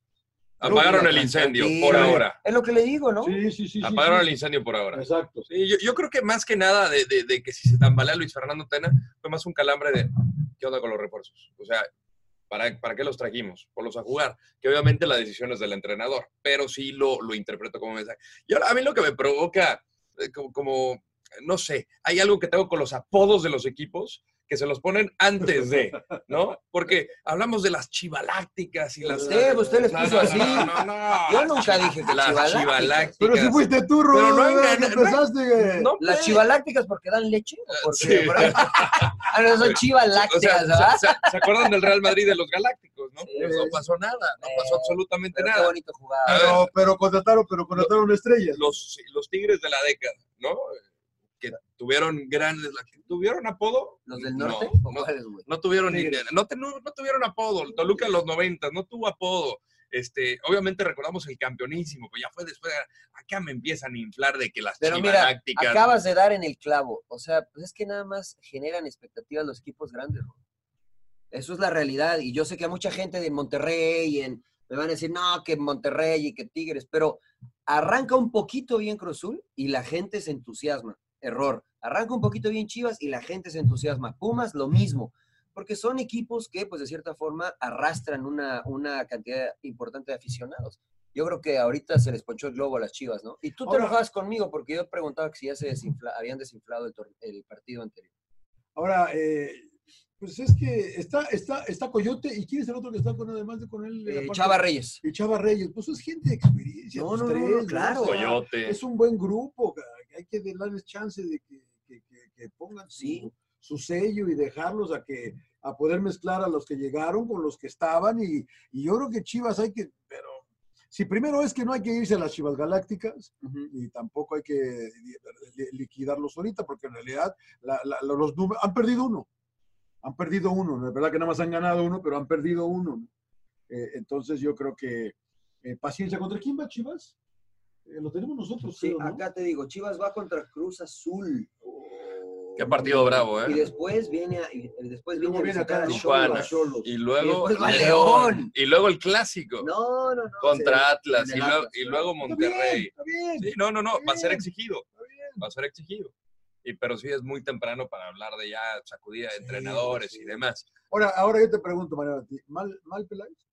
Apagaron el Tranquilo. incendio por ahora. Es lo que le digo, ¿no? Sí, sí, sí. Apagaron sí, el incendio por ahora. Exacto. Sí, yo, yo creo que más que nada de, de- de que si se tambalea Luis Fernando Tena, fue más un calambre de qué onda con los refuerzos. O sea, ¿para, para qué los trajimos? Ponlos a jugar. Que obviamente la decisión es del entrenador, pero sí lo, lo interpreto como mensaje. Y ahora, a mí lo que me provoca, eh, como, como, no sé, hay algo que tengo con los apodos de los equipos que se los ponen antes de, ¿no? Porque hablamos de las chivalácticas y las... Sí, pues usted les No, puso no, así. no, no, no. Yo nunca dije que Las chivalácticas. chivalácticas. Pero si fuiste tú, Pero no Rubén, que empezaste. No, Las chivalácticas porque dan leche o porque Sí. ah, no, son O sea, lácteas, ¿se, ¿verdad? se- se acuerdan del Real Madrid de los Galácticos, no? Sí, Pues no pasó nada, no pasó Eh, absolutamente Pero qué nada. bonito jugar. Pero, pero contrataron, pero contrataron estrellas. Los, los Tigres de la década, ¿no? Tuvieron grandes... ¿Tuvieron apodo? ¿Los del norte? No, ¿O no, cuáles, güey? no tuvieron ni- no, te- no- no tuvieron apodo. El Toluca en los 90 no tuvo apodo. Este, obviamente recordamos el campeonísimo, pero ya fue después. Acá me empiezan a inflar de que las Pero mira, acabas de dar en el clavo. O sea, pues es que nada más generan expectativas los equipos grandes. ¿no? Eso es la realidad. Y yo sé que a mucha gente de Monterrey en, me van a decir, no, que Monterrey y que Tigres, pero arranca un poquito bien Cruz Azul y la gente se entusiasma. Error. Arranca un poquito bien Chivas y la gente se entusiasma. Pumas, lo mismo. Porque son equipos que, pues de cierta forma, arrastran una, una cantidad importante de aficionados. Yo creo que ahorita se les ponchó el globo a las Chivas, ¿no? Y tú te Ahora- enojabas conmigo porque yo preguntaba que si ya se desinfla- habían desinflado el, el partido anterior. Ahora, eh, pues es que está, está, está Coyote y quién es el otro que está con además de con él. Eh? Chava Reyes. Y Chava Reyes, pues es gente de experiencia. No, no, no, tres, no, claro. O sea, Coyote. Es un buen grupo, cara, hay que darles chance de que, que- que- que pongan su, Sí. su sello y dejarlos a que a poder mezclar a los que llegaron con los que estaban y, y yo creo que Chivas hay que, pero si primero es que no hay que irse a las Chivas Galácticas y tampoco hay que li- li- liquidarlos ahorita porque en realidad la- la- los números han perdido uno, han perdido uno, no es verdad que nada más han ganado uno, pero han perdido uno. ¿no? Eh, entonces yo creo que eh, paciencia. ¿Contra quién va Chivas? Eh, lo tenemos nosotros, Sí, creo, ¿no? acá te digo, Chivas va contra Cruz Azul. Qué partido bravo, ¿eh? Y después viene a, y después viene a viene acá a Tijuana. Cholos. Y luego Y va León. Y luego el clásico. No, no, no. contra Atlas. Y luego, y luego Está bien, Monterrey. está bien. Sí, no, no, no. Va a ser exigido. Está bien. Va a ser exigido. Y, pero sí es muy temprano para hablar de ya sacudida de Sí, entrenadores sí. y demás. Ahora, ahora yo te pregunto, ti, ¿mal, mal Peláez?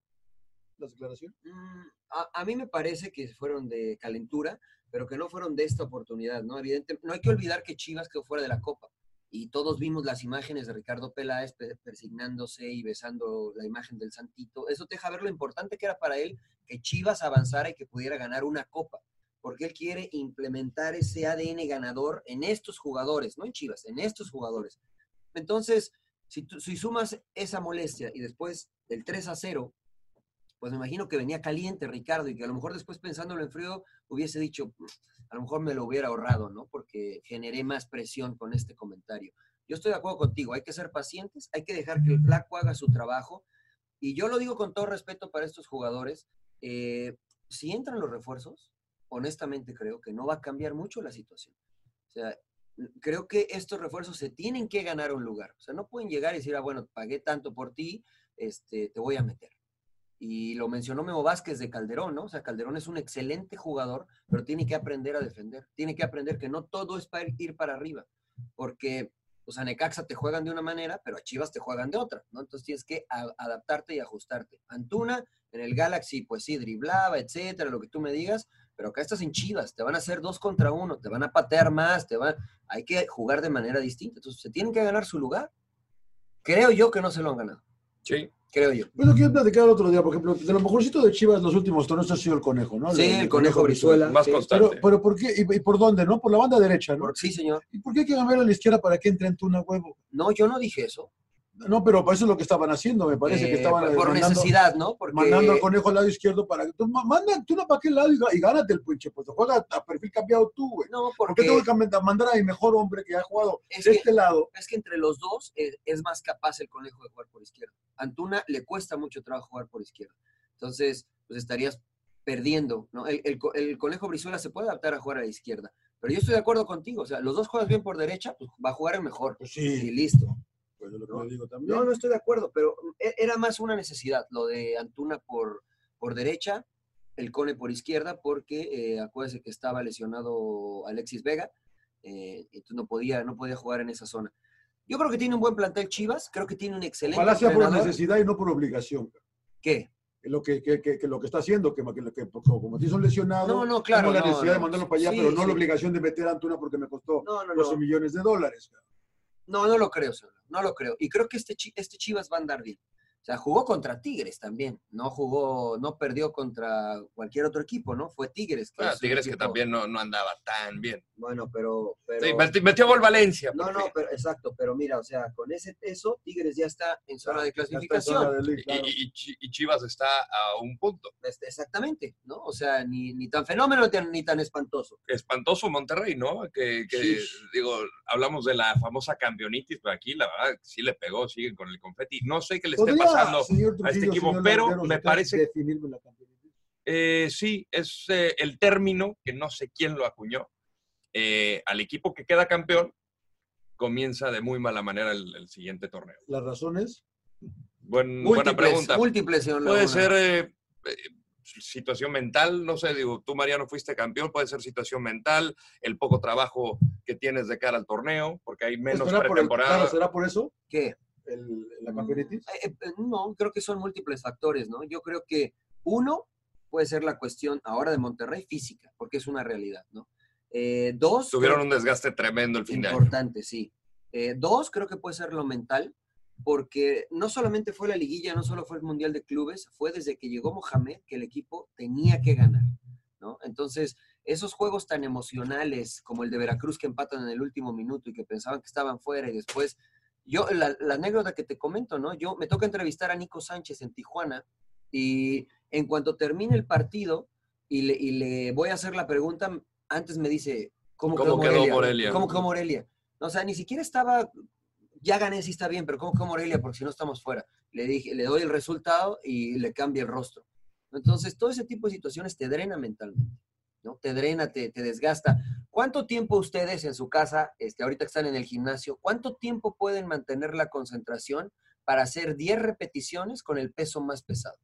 ¿Las declaraciones? Mm, A, a mí me parece que fueron de calentura, pero que no fueron de esta oportunidad, ¿no? Evidentemente, no hay que olvidar que Chivas quedó fuera de la Copa. Y todos vimos las imágenes de Ricardo Peláez pe- persignándose y besando la imagen del Santito. Eso te deja ver lo importante que era para él que Chivas avanzara y que pudiera ganar una Copa. Porque él quiere implementar ese ADN ganador en estos jugadores, no en Chivas, en estos jugadores. Entonces, si, tú- si sumas esa molestia y después del 3 a 0, pues me imagino que venía caliente Ricardo y que a lo mejor después pensándolo en frío hubiese dicho, "Mm, a lo mejor me lo hubiera ahorrado, ¿no? Porque generé más presión con este comentario. Yo estoy de acuerdo contigo, hay que ser pacientes, hay que dejar que el flaco haga su trabajo. Y yo lo digo con todo respeto para estos jugadores, eh, si entran los refuerzos, honestamente creo que no va a cambiar mucho la situación. O sea, creo que estos refuerzos se tienen que ganar un lugar. O sea, no pueden llegar y decir, ah, bueno, pagué tanto por ti, este, te voy a meter. Y lo mencionó Memo Vázquez de Calderón, ¿no? O sea, Calderón es un excelente jugador, pero tiene que aprender a defender. Tiene que aprender que no todo es para ir para arriba. Porque, pues a Necaxa te juegan de una manera, pero a Chivas te juegan de otra, ¿no? Entonces tienes que adaptarte y ajustarte. Antuna, en el Galaxy, pues sí, driblaba, etcétera, lo que tú me digas, pero acá estás en Chivas, te van a hacer dos contra uno, te van a patear más, te van... Hay que jugar de manera distinta. Entonces, se tienen que ganar su lugar. Creo yo que no se lo han ganado. Sí. Creo yo. Pues lo que yo platicaba el otro día, por ejemplo, de lo mejorcito de Chivas los últimos torneos ha sido el conejo, ¿no? Sí, El- el Conejo Brizuela. Más sí. constante. Pero, pero ¿por qué? ¿Y, y por dónde, no? Por la banda derecha, ¿no? Por- sí, señor. ¿Y por qué hay que cambiar a la izquierda para que entre Antuna huevo? No, yo no dije eso. No, pero para eso es lo que estaban haciendo, me parece que Eh, estaban por- por mandando- necesidad, ¿no? Porque mandando al conejo al lado izquierdo para que tú ma- manda Antuna para aquel lado y, y gánate el pinche, pues juega a perfil cambiado tú, güey. no, ¿Por qué porque tengo que manda- mandar a mi mejor hombre que ha jugado Es de que- este lado? es que entre los dos eh, es más capaz el conejo de jugar por izquierda. Antuna le cuesta mucho trabajo jugar por izquierda. Entonces, pues estarías perdiendo, ¿no? El, el co- el conejo Brizuela se puede adaptar a jugar a la izquierda. Pero yo estoy de acuerdo contigo. O sea, los dos juegas bien por derecha, pues va a jugar el mejor. Pues Y sí, listo. Pues es lo que yo digo también. No, no estoy de acuerdo, pero e- era más una necesidad lo de Antuna por, por derecha el Cone por izquierda porque eh, acuérdese que estaba lesionado Alexis Vega, eh, entonces no podía, no podía jugar en esa zona. Yo creo que tiene un buen plantel Chivas, creo que tiene un excelente Ojalá sea por necesidad y no por obligación. ¿Qué? Lo que, que, que- que lo que está haciendo, que, que, que como te hizo lesionado, No, no, claro, tengo la no, necesidad de mandarlo para allá, Sí, pero no sí. la obligación de meter a Antuna porque me costó No, no, 12 no. millones de dólares. No, no lo creo, señor. No lo creo. Y creo que este, este Chivas va a andar bien. O sea, jugó contra Tigres también. No jugó, no perdió contra cualquier otro equipo, ¿no? Fue Tigres. Ah, es un Tigres que también no, no andaba tan bien. Bueno, pero. pero... Sí, meti- metió gol Valencia. No, no, pero exacto, pero mira, o sea, con ese peso, Tigres ya está en zona de clasificación. zona de liga, Y, claro. y- y Chi- y Chivas está a un punto. Este, Exactamente, ¿no? O sea, ni, ni tan fenómeno ni tan, espantoso. Espantoso Monterrey, ¿no? Que, que, Sí. digo, hablamos de la famosa campeonitis, pero aquí la verdad sí le pegó, siguen con el confeti. No sé qué le esté ¿Podría, pasando señor a este equipo, señor pero me parece? Eh, sí, es eh, el término que no sé quién lo acuñó. Eh, al equipo que queda campeón comienza de muy mala manera el, el siguiente torneo. Las razones. Buen- buena pregunta. múltiples, señor Puede ser eh, eh, situación mental, no sé, digo, tú Mariano fuiste campeón, puede ser situación mental, el poco trabajo que tienes de cara al torneo, porque hay menos ¿Será por, el- pretemporada. claro, ¿Será por eso ¿Qué? El- la campeonitis? Eh, eh, no, creo que son múltiples factores, ¿no? Yo creo que uno puede ser la cuestión ahora de Monterrey física, porque es una realidad, ¿no? Eh, dos, Tuvieron creo- un desgaste tremendo el fin de año. importante, sí. Eh, dos, creo que puede ser lo mental, porque no solamente fue la liguilla, no solo fue el Mundial de Clubes, fue desde que llegó Mohamed que el equipo tenía que ganar, ¿no? Entonces, esos juegos tan emocionales como el de Veracruz que empatan en el último minuto y que pensaban que estaban fuera y después, yo, la, la anécdota que te comento, ¿no? Yo me toca entrevistar a Nico Sánchez en Tijuana y en cuanto termine el partido y le, y le voy a hacer la pregunta, antes me dice, ¿cómo, ¿Cómo quedó quedó Morelia? ¿Cómo quedó Morelia? O sea, ni siquiera estaba, ya gané, sí está bien, pero ¿cómo quedó Morelia? Porque si no estamos fuera. Le dije, le doy el resultado y le cambia el rostro. Entonces, todo ese tipo de situaciones te drena mentalmente, ¿no? Te drena, te, te desgasta. ¿Cuánto tiempo ustedes en su casa, este, ahorita que están en el gimnasio, cuánto tiempo pueden mantener la concentración para hacer 10 repeticiones con el peso más pesado?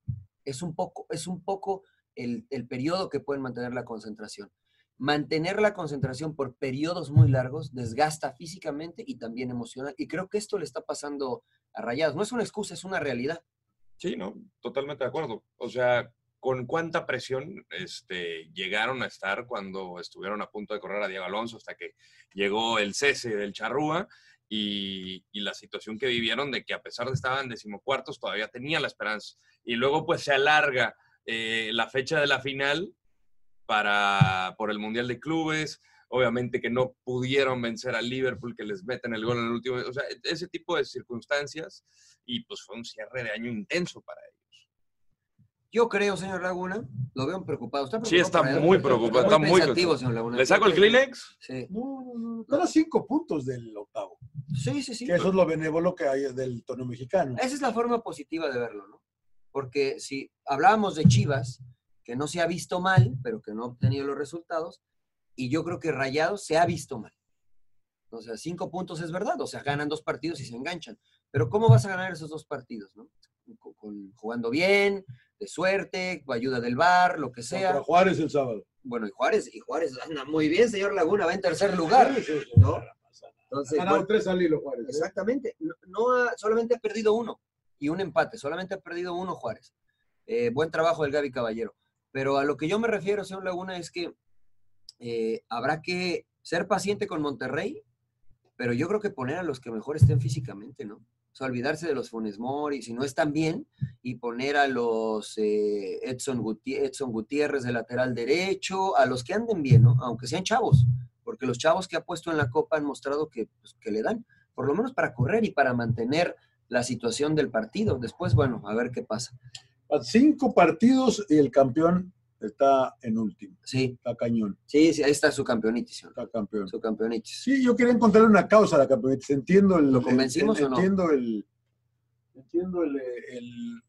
Es un poco, es un poco el, el periodo que pueden mantener la concentración. Mantener la concentración por periodos muy largos desgasta físicamente y también emocional. Y creo que esto le está pasando a Rayados. No es una excusa, es una realidad. Sí, no, totalmente de acuerdo. O sea, ¿con cuánta presión este, llegaron a estar cuando estuvieron a punto de correr a Diego Alonso hasta que llegó el cese del Charrúa y, la situación que vivieron de que a pesar de estar en decimocuartos todavía tenían la esperanza? Y luego pues se alarga eh, la fecha de la final para, por el Mundial de Clubes, obviamente que no pudieron vencer al Liverpool, que les meten el gol en el último, o sea, ese tipo de circunstancias y pues fue un cierre de año intenso para ellos. Yo creo, señor Laguna, lo veo preocupado. ¿Está Sí, está preocupado muy preocupado, está muy pensativo, señor Laguna. ¿Le saco el Kleenex? Sí. No, no, no. A cinco puntos del octavo. Sí, sí, sí. Que eso es lo benévolo que hay del torneo mexicano. Esa es la forma positiva de verlo, ¿no? Porque si hablábamos de Chivas, que no se ha visto mal, pero que no ha obtenido los resultados, y yo creo que Rayados se ha visto mal. O sea, cinco puntos es verdad, o sea, ganan dos partidos y se enganchan. Pero ¿cómo vas a ganar esos dos partidos, no? Con- con- jugando bien, de suerte, ayuda del VAR, lo que sea. Contra Juárez el sábado. Bueno, y Juárez, y Juárez anda muy bien, señor Laguna, va en tercer lugar, ¿no? Entonces, Ha ganado bueno, tres al hilo Juárez. ¿eh? Exactamente. No, no ha- solamente ha perdido uno y un empate. Solamente ha perdido uno Juárez. Eh, buen trabajo del Gaby Caballero. Pero a lo que yo me refiero, señor Laguna, es que eh, habrá que ser paciente con Monterrey, pero yo creo que poner a los que mejor estén físicamente, ¿no? Olvidarse de los Funes Mori, si no están bien, y poner a los eh, Edson, Edson Gutiérrez de lateral derecho, a los que anden bien, ¿no? Aunque sean chavos, porque los chavos que ha puesto en la Copa han mostrado que, pues, que le dan, por lo menos para correr y para mantener la situación del partido. Después, bueno, a ver qué pasa. Cinco partidos y el campeón está en último. Sí, Está cañón. sí, sí, ahí está su campeonitis, señor. Está campeón. Su campeonitis. Sí, yo quería encontrarle una causa a la campeonitis. Entiendo el. ¿Lo convencimos el- o no? Entiendo el. Entiendo el, el,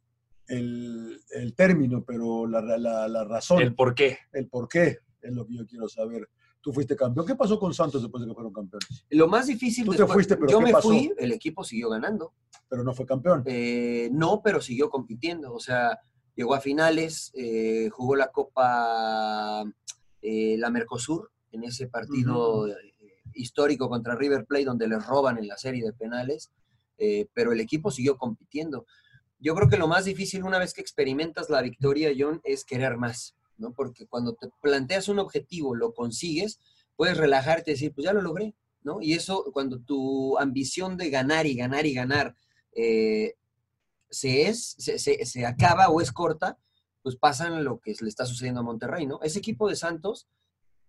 el- el término, pero la, la- la razón, El el, por qué. por qué es lo que yo quiero saber. Tú fuiste campeón. ¿Qué pasó con Santos después de que fueron campeones? Lo más difícil Tú te después- fuiste, pero yo ¿qué me pasó? fui, el equipo siguió ganando. Pero no fue campeón. Eh, no, pero siguió compitiendo. O sea, llegó a finales, eh, jugó la Copa, eh, la Mercosur, en ese partido eh, histórico contra River Plate, donde les roban en la serie de penales, pero el equipo siguió compitiendo. Yo creo que lo más difícil una vez que experimentas la victoria, John, es querer más, ¿no? Porque cuando te planteas un objetivo, lo consigues, puedes relajarte y decir, pues ya lo logré, ¿no? Y eso, cuando tu ambición de ganar y ganar y ganar eh, se es, se, se- se acaba o es corta, pues pasan lo que le está sucediendo a Monterrey, ¿no? Ese equipo de Santos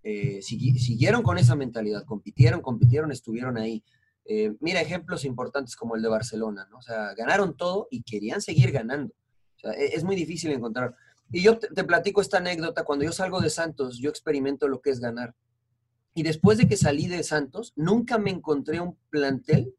eh, sigui- siguieron con esa mentalidad, compitieron, compitieron, estuvieron ahí. Eh, mira ejemplos importantes como el de Barcelona, ¿no? O sea, ganaron todo y querían seguir ganando. O sea, e- es, muy difícil encontrar. Y yo te platico esta anécdota, cuando yo salgo de Santos, yo experimento lo que es ganar. Y después de que salí de Santos, nunca me encontré un plantel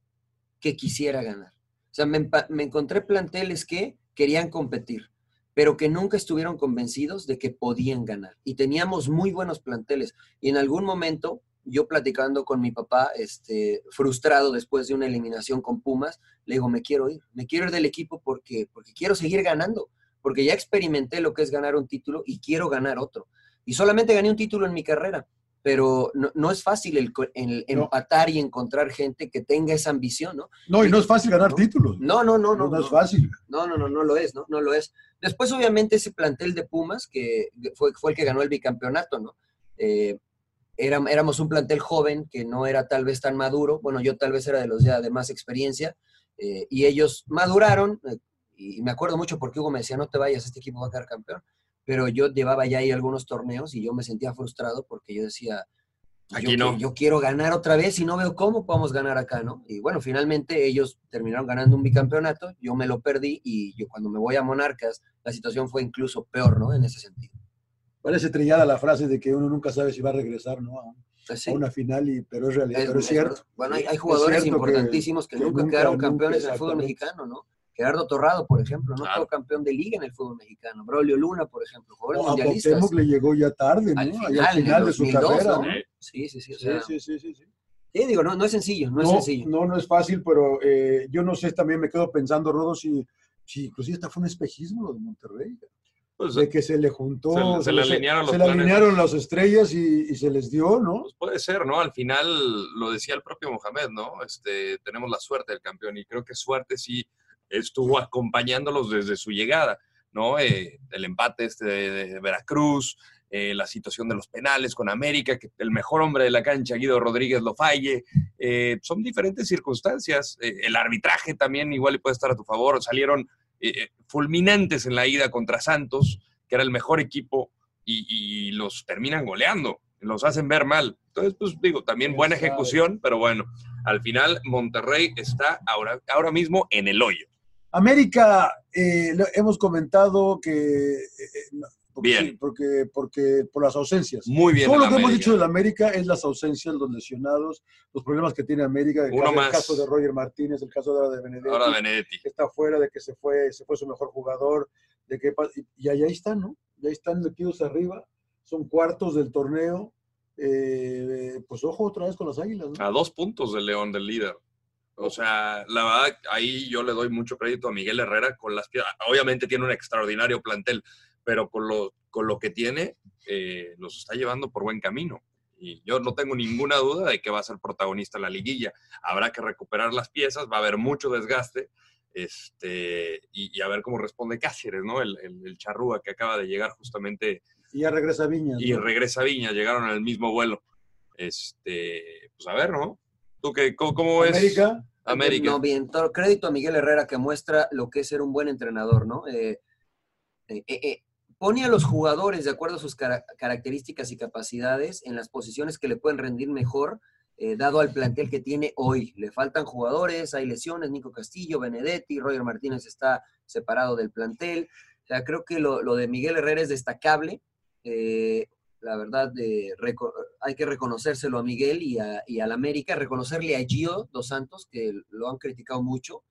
que quisiera ganar. Sea, me encontré planteles que querían competir, pero que nunca estuvieron convencidos de que podían ganar. Y teníamos muy buenos planteles. Y en algún momento, yo platicando con mi papá, este, frustrado después de una eliminación con Pumas, le digo, me quiero ir, me quiero ir del equipo porque, porque quiero seguir ganando, porque ya experimenté lo que es ganar un título y quiero ganar otro. Y solamente gané un título en mi carrera, pero no, no es fácil el, el empatar y encontrar gente que tenga esa ambición, ¿no? No, y no es fácil ganar títulos. No, no, no, no. No, no es fácil. No, no, no, no lo es, ¿no? No lo es. Después, obviamente, ese plantel de Pumas, que fue, fue el que ganó el bicampeonato, ¿no? Eh, éram- éramos un plantel joven que no era tal vez tan maduro. Bueno, yo tal vez era de los ya de más experiencia. eh, y ellos maduraron. eh, y me acuerdo mucho porque Hugo me decía, no te vayas, este equipo va a quedar campeón. Pero yo llevaba ya ahí algunos torneos y yo me sentía frustrado porque yo decía, Aquí yo, no. yo quiero ganar otra vez y no veo cómo podemos ganar acá, ¿no? Y bueno, finalmente ellos terminaron ganando un bicampeonato, yo me lo perdí y yo cuando me voy a Monarcas, la situación fue incluso peor, ¿no? En ese sentido. Parece trillada la frase de que uno nunca sabe si va a regresar ¿no? a, Pues sí. a una final, y, pero es realidad, Es- pero es es cierto. Bueno, hay, hay Es jugadores que- importantísimos que, que nunca, nunca- quedaron nunca, campeones del fútbol mexicano, ¿no? Gerardo Torrado, por ejemplo, no quedó campeón de liga en el fútbol mexicano. Braulio Luna, por ejemplo, jugadores No, a mundialistas. Le llegó ya tarde, ¿no? Al Allá final, al final de su 2002, carrera. Sí, sí, sí. o Sí, sea, sí, sí, sí, sí. sí, digo, no, no es sencillo, no, es sencillo. no, no es fácil, pero eh, yo no sé, también me quedo pensando, Rodo, si, si inclusive esta fue un espejismo lo de Monterrey. Pues, de que se le juntó, se- se le alinearon los se alinearon las estrellas y, y se les dio, ¿no? Puede ser, ¿no? Al final lo decía el propio Mohamed, ¿no? Este, tenemos la suerte del campeón y creo que suerte sí estuvo acompañándolos desde su llegada, ¿no? Eh, el empate este de, de Veracruz, eh, la situación de los penales con América, que el mejor hombre de la cancha, Guido Rodríguez, lo falle. Eh, son diferentes circunstancias. Eh, el arbitraje también igual puede estar a tu favor. Salieron fulminantes en la ida contra Santos, que era el mejor equipo, y, y los terminan goleando, los hacen ver mal. Entonces, pues digo, también buena ejecución, pero bueno, al final Monterrey está ahora, ahora mismo en el hoyo. América, eh, lo- hemos comentado que. eh, eh, porque, Bien. porque, porque por las ausencias. Muy bien Todo el lo que hemos dicho del América es las ausencias, los lesionados, los problemas que tiene América. El, Uno caso, el más. caso de Roger Martínez, el caso de ahora de Benedetti. Ahora Benedetti. que está fuera, de que se fue, se fue su mejor jugador, de que y, y ahí están, ¿no? Ya están metidos arriba, son cuartos del torneo. eh, pues ojo otra vez con las águilas, ¿no? A dos puntos del León, del líder. O sea, la verdad, ahí yo le doy mucho crédito a Miguel Herrera con las piezas. Obviamente tiene un extraordinario plantel, pero con lo, con lo que tiene, eh, los está llevando por buen camino. Y yo no tengo ninguna duda de que va a ser protagonista en la liguilla. Habrá que recuperar las piezas, va a haber mucho desgaste. Este, y, y a ver cómo responde Cáceres, ¿no? El, el, el charrúa que acaba de llegar justamente Y ya regresa Viña. y regresa a Viña, llegaron el mismo vuelo. Este, pues a ver, ¿no? ¿Tú qué, cómo, cómo ves? América. América. No, bien, todo- crédito a Miguel Herrera que muestra lo que es ser un buen entrenador, ¿no? Eh, eh, eh, eh, pone a los jugadores de acuerdo a sus cara- características y capacidades en las posiciones que le pueden rendir mejor, dado al plantel que tiene hoy. Le faltan jugadores, hay lesiones, Nico Castillo, Benedetti, Roger Martínez está separado del plantel. O sea, creo que lo, lo de Miguel Herrera es destacable. Eh, la verdad, de hay que reconocérselo a Miguel y, a, y al América, reconocerle a Gio Dos Santos, que lo han criticado mucho,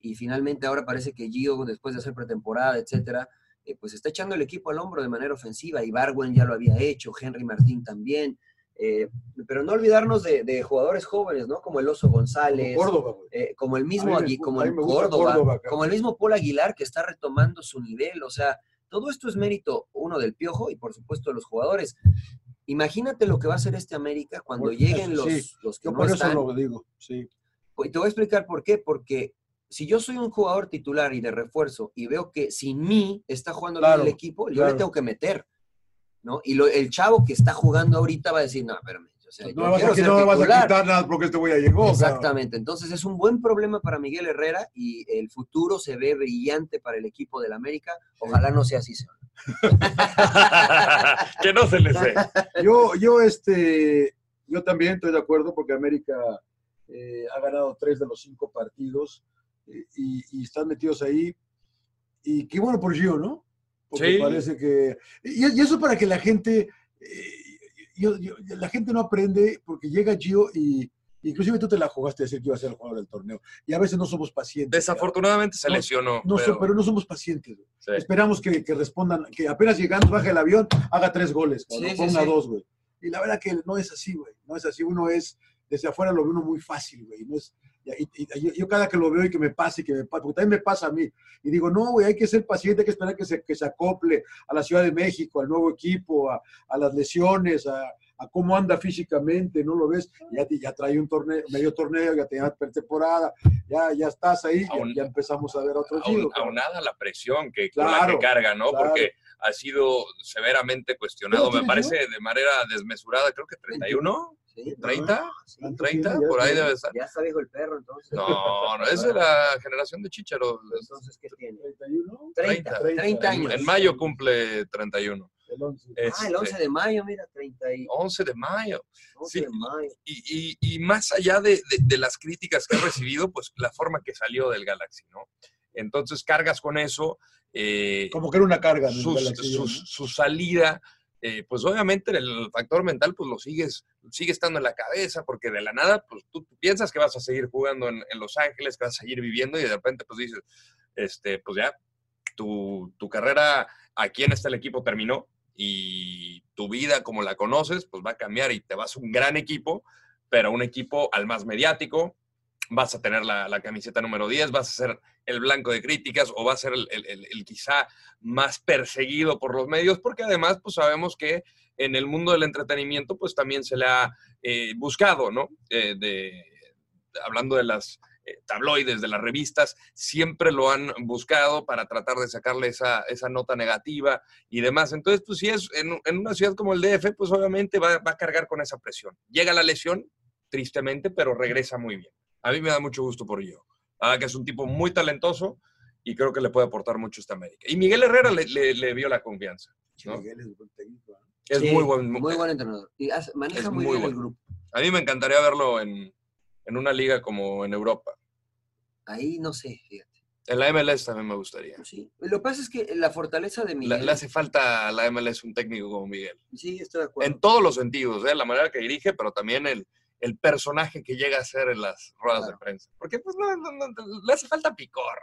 y finalmente ahora parece que Gio, después de hacer pretemporada, etcétera, eh, pues está echando el equipo al hombro de manera ofensiva, y Barwen ya lo había hecho, Henry Martín también, eh, pero no olvidarnos de, de jugadores jóvenes, ¿no? Como el Oso González, Como Córdoba, eh, como el mismo como el Córdoba, como el mismo Paul Aguilar que está retomando su nivel, o sea, todo esto es mérito, uno, del Piojo y por supuesto de los jugadores. Imagínate lo que va a hacer este América cuando Por- lleguen eso los, sí. los que Yo no por eso están. lo digo, sí. Y te voy a explicar por qué. Porque si yo soy un jugador titular y de refuerzo y veo que sin mí está jugando Claro, el equipo, yo claro. le tengo que meter. ¿no? Y lo- el chavo que está jugando ahorita va a decir, no, espérame. Sea, No me vas, a, no me vas a titular". quitar nada porque este güey ya llegó. Exactamente. Entonces es un buen problema para Miguel Herrera y el futuro se ve brillante para el equipo del América. Ojalá no sea así. señor. que no se le sé. Yo, yo, este, yo también estoy de acuerdo porque América eh, ha ganado tres de los cinco partidos eh, y, y están metidos ahí. Y qué bueno por Gio, ¿no? Porque Sí. parece que. Y, y eso para que la gente. eh, yo- yo- la gente no aprende porque llega Gio y. Inclusive tú te la jugaste a decir que iba a ser el jugador del torneo. Y a veces no somos pacientes. Desafortunadamente se lesionó. No, pero- pero no somos pacientes. güey. Sí. Esperamos que, que respondan, que apenas llegando baje el avión, haga tres goles, Sí, sí, ponga sí. dos, güey. Y la verdad que no es así, güey. No es así. Uno es, desde afuera lo ve uno muy fácil, güey. No es, y, y- yo, yo cada que lo veo y que me pase, que me pase, porque también me pasa a mí. Y digo, no, güey, hay que ser paciente, hay que esperar que se, que se acople a la Ciudad de México, al nuevo equipo, a, a las lesiones, a, a cómo anda físicamente, ¿no lo ves? Ya, ya trae un torneo, medio torneo, ya tenía pretemporada, ya, ya estás ahí, ya, ya empezamos a ver a otro aun- aunada la presión que, con la Claro, que carga, ¿no? claro. Porque ha sido severamente cuestionado, ¿Cuánto me parece, de manera desmesurada, creo que 31, Sí, 30, sí. 30, por ahí debe estar. Ya está viejo el perro, entonces. No, no, es de la generación de Chicharo. Entonces, ¿qué tiene? 31, 30, 30, 30 En, años. en mayo cumple 31. el 11. Ah, el Este, 11 de mayo, mira, 30 y 11 de mayo. 11 Sí. de mayo. Y, y- y más allá de, de- de las críticas que ha recibido, pues la forma que salió del Galaxy, ¿no? Entonces cargas con eso. eh, Como que era una carga. Galaxy, ¿no? su salida, eh, pues obviamente el factor mental, pues lo sigues, sigue estando en la cabeza, porque de la nada, pues tú, piensas que vas a seguir jugando en, en Los Ángeles, que vas a seguir viviendo, y de repente, pues dices, este, pues ya, tu, tu carrera aquí en este equipo terminó, y tu vida como la conoces, pues va a cambiar y te vas a un gran equipo, pero un equipo al más mediático, vas a tener la, camiseta número 10, vas a ser el blanco de críticas o vas a ser el, quizá más perseguido por los medios, porque además pues sabemos que en el mundo del entretenimiento pues también se le ha eh, buscado, ¿no? Eh, hablando de las eh, tabloides, de las revistas, siempre lo han buscado para tratar de sacarle esa, esa nota negativa y demás. Entonces, pues si es en, una ciudad como el DF, pues obviamente va a cargar con esa presión. Llega la lesión, tristemente, pero regresa muy bien. A mí me da mucho gusto por ello. Ah, que es un tipo muy talentoso y creo que le puede aportar mucho a esta América. Y Miguel Herrera le, le- le vio la confianza. ¿no? Miguel es buen técnico, ¿eh? Es Sí, muy buen. Muy buen entrenador. Y hace- maneja Es muy, muy bien el grupo. A mí me encantaría verlo en, en una liga como en Europa. Ahí no sé, fíjate. En la MLS también me gustaría. Sí. Lo que pasa es que la fortaleza de Miguel. le hace falta a la MLS un técnico como Miguel. Sí, estoy de acuerdo. En todos los sentidos, ¿eh? la manera que dirige, pero también el, el personaje que llega a ser en las ruedas de prensa. Porque pues no, no- no- le hace falta picor.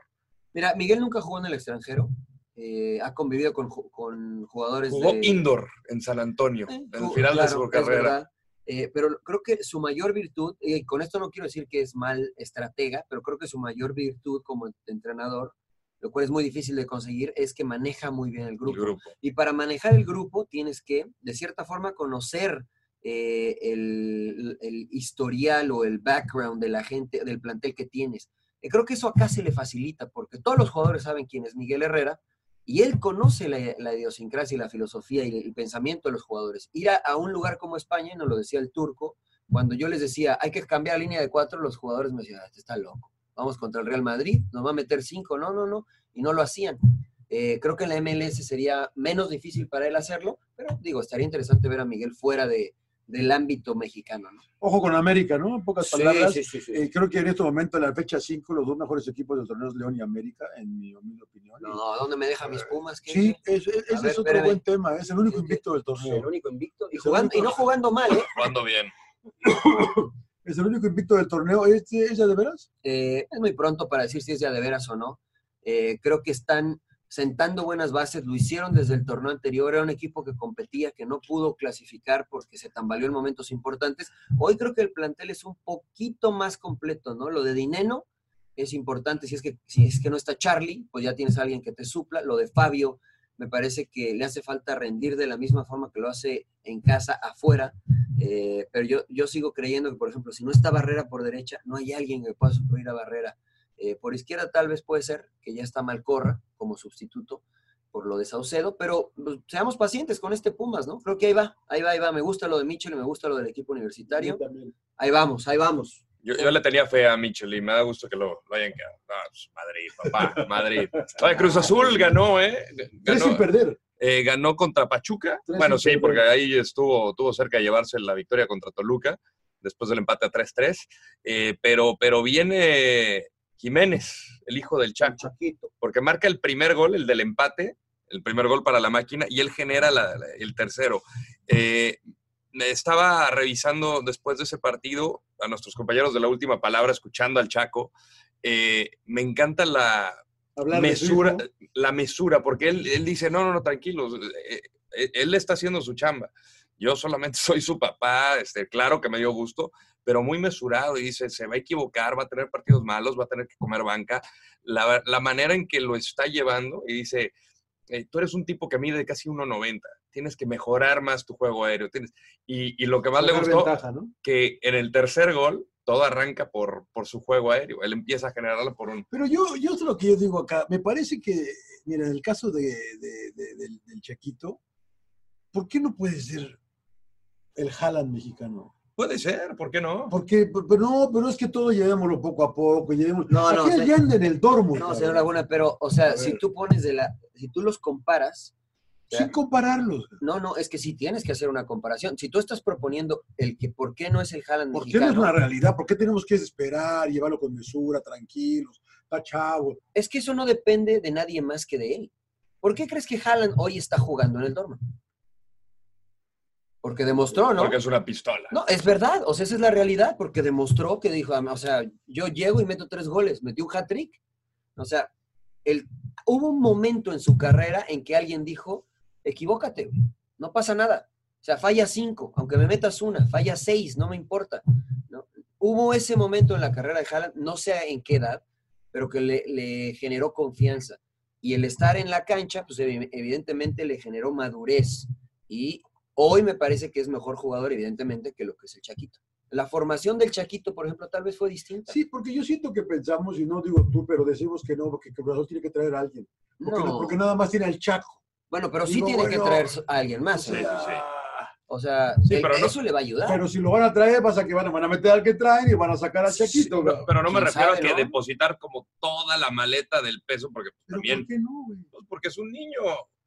Mira, Miguel nunca jugó en el extranjero. eh, ha convivido con, con jugadores Jugó de... indoor en San Antonio, Eh, en el final de su carrera. Eh, pero creo que su mayor virtud, y con esto no quiero decir que es mal estratega, pero creo que su mayor virtud como entrenador, lo cual es muy difícil de conseguir, es que maneja muy bien el grupo. El grupo. Y para manejar el grupo tienes que, de cierta forma, conocer eh, el, historial o el background de la gente, del plantel que tienes. Y creo que eso acá se le facilita, porque todos los jugadores saben quién es Miguel Herrera, y él conoce la, idiosincrasia y la filosofía y el pensamiento de los jugadores. Ir a, un lugar como España, nos lo decía el turco, cuando yo les decía, hay que cambiar la línea de cuatro, los jugadores me decían, "Ah, este está loco. Vamos contra el Real Madrid, nos va a meter cinco, no, no, no, y no lo hacían. Eh, creo que en la MLS sería menos difícil para él hacerlo, pero digo, estaría interesante ver a Miguel fuera de, del ámbito mexicano, ¿no? Ojo con América, ¿no? En pocas Sí, palabras. sí, sí, sí. eh, creo que en este momento, en la fecha 5, los dos mejores equipos del torneo es León y América, en mi humilde opinión. No, ¿dónde me deja mis Pumas? ¿Qué? Sí, ese, A ese ver, es otro espérame. buen tema. Es el único invicto del Es el torneo. único invicto. Y, Es jugando, y único- no jugando mal, ¿eh? Jugando bien. Es el único invicto del torneo. ¿Este, ¿Es ya de veras? Eh, es muy pronto para decir si es ya de veras o no. Eh, creo que están sentando buenas bases, lo hicieron desde el torneo anterior, era un equipo que competía, que no pudo clasificar porque se tambaleó en momentos importantes. Hoy creo que el plantel es un poquito más completo, ¿no? Lo de Dineno es importante, si es que, si es que no está Charlie, pues ya tienes a alguien que te supla, lo de Fabio Me parece que le hace falta rendir de la misma forma que lo hace en casa, afuera. Eh, pero yo, yo sigo creyendo que, por ejemplo, si no está Barrera por derecha, no hay alguien que pueda suplir a Barrera. Eh, por izquierda tal vez puede ser que ya está Malcorra como sustituto por lo de Saucedo, pero pues, seamos pacientes con este Pumas, ¿no? Creo que ahí va, ahí va, ahí va. Me gusta lo de Mitchell y me gusta lo del equipo universitario. Ahí vamos, ahí vamos. Yo, yo le tenía fe a Mitchell y me da gusto que lo, lo hayan quedado. No, pues, Madrid, papá, Madrid. Oye, Cruz Azul ganó, ¿eh? Tres sin perder. eh, ganó contra Pachuca. Tres bueno, sí, perder. porque ahí estuvo, estuvo cerca de llevarse la victoria contra Toluca, después del empate a 3-3. Eh, pero, pero viene Jiménez, el hijo del Chaco, porque marca el primer gol, el del empate, el primer gol para la máquina, y él genera la- la- el tercero. Eh, estaba revisando después de ese partido a nuestros compañeros de la última palabra, escuchando al Chaco. Eh, me encanta la Hablar mesura, la mesura, porque él, él dice, no, no, no, tranquilos, eh, él está haciendo su chamba. Yo solamente soy su papá, este, claro que me dio gusto, pero muy mesurado y dice, se va a equivocar, va a tener partidos malos, va a tener que comer banca. La, la manera en que lo está llevando y dice, eh, tú eres un tipo que mide casi 1.90, tienes que mejorar más tu juego aéreo. Tienes... Y, y lo que más le gustó, ventaja, ¿no? que en el tercer gol todo arranca por, por su juego aéreo. Él empieza a generarlo por un... Pero yo, yo es lo que yo digo acá. Me parece que, mira, en el caso de, de- de- del, del Chaquito, ¿por qué no puede ser el Haaland mexicano? Puede ser, ¿por qué no? Porque, pero no, pero es que todo llevémoslo poco a poco, llevemos. No, no, Aquí anda en el Dortmund. No, señor Laguna, pero, o sea, si tú pones de la, si tú los comparas, Sin compararlos. no, no, es que sí tienes que hacer una comparación. Si tú estás proponiendo el que por qué no es el Haaland ¿Por qué no es mexicano, una realidad? ¿Por qué tenemos que esperar, llevarlo con mesura, tranquilos? Está chavo. es que eso no depende de nadie más que de él. ¿Por qué crees que Haaland hoy está jugando en el Dortmund? Porque demostró, ¿no? Porque es una pistola. No, es verdad, o sea, esa es la realidad, porque demostró que dijo, o sea, yo llego y meto tres goles, metió un hat-trick. O sea, el, hubo un momento en su carrera en que alguien dijo, equivócate, no pasa nada. O sea, falla cinco, aunque me metas una, falla seis, no me importa. ¿no? Hubo ese momento en la carrera de Haaland, no sé en qué edad, pero que le, le generó confianza. Y el estar en la cancha, pues evi- evidentemente le generó madurez. Y hoy me parece que es mejor jugador, evidentemente, que lo que es el Chaquito. La formación del Chaquito, por ejemplo, tal vez fue distinta. Sí, porque yo siento que pensamos, y no digo tú, pero decimos que no, porque que Cruz Azul tiene que traer a alguien. Porque, no- No. porque nada más tiene al Chaco. Bueno, pero sí Digo, tiene que traer a alguien más. Sí, ¿eh? sí, sí. O sea, Sí, pero no- eso le va a ayudar. Pero si lo van a traer, pasa que van a, van a meter al que traen y van a sacar al Chaquito. Sí, no, pero no me ¿Quién refiero sabe, a que no? depositar como toda la maleta del peso, porque ¿Pero también, ¿Por qué no, güey? pues, porque es un niño.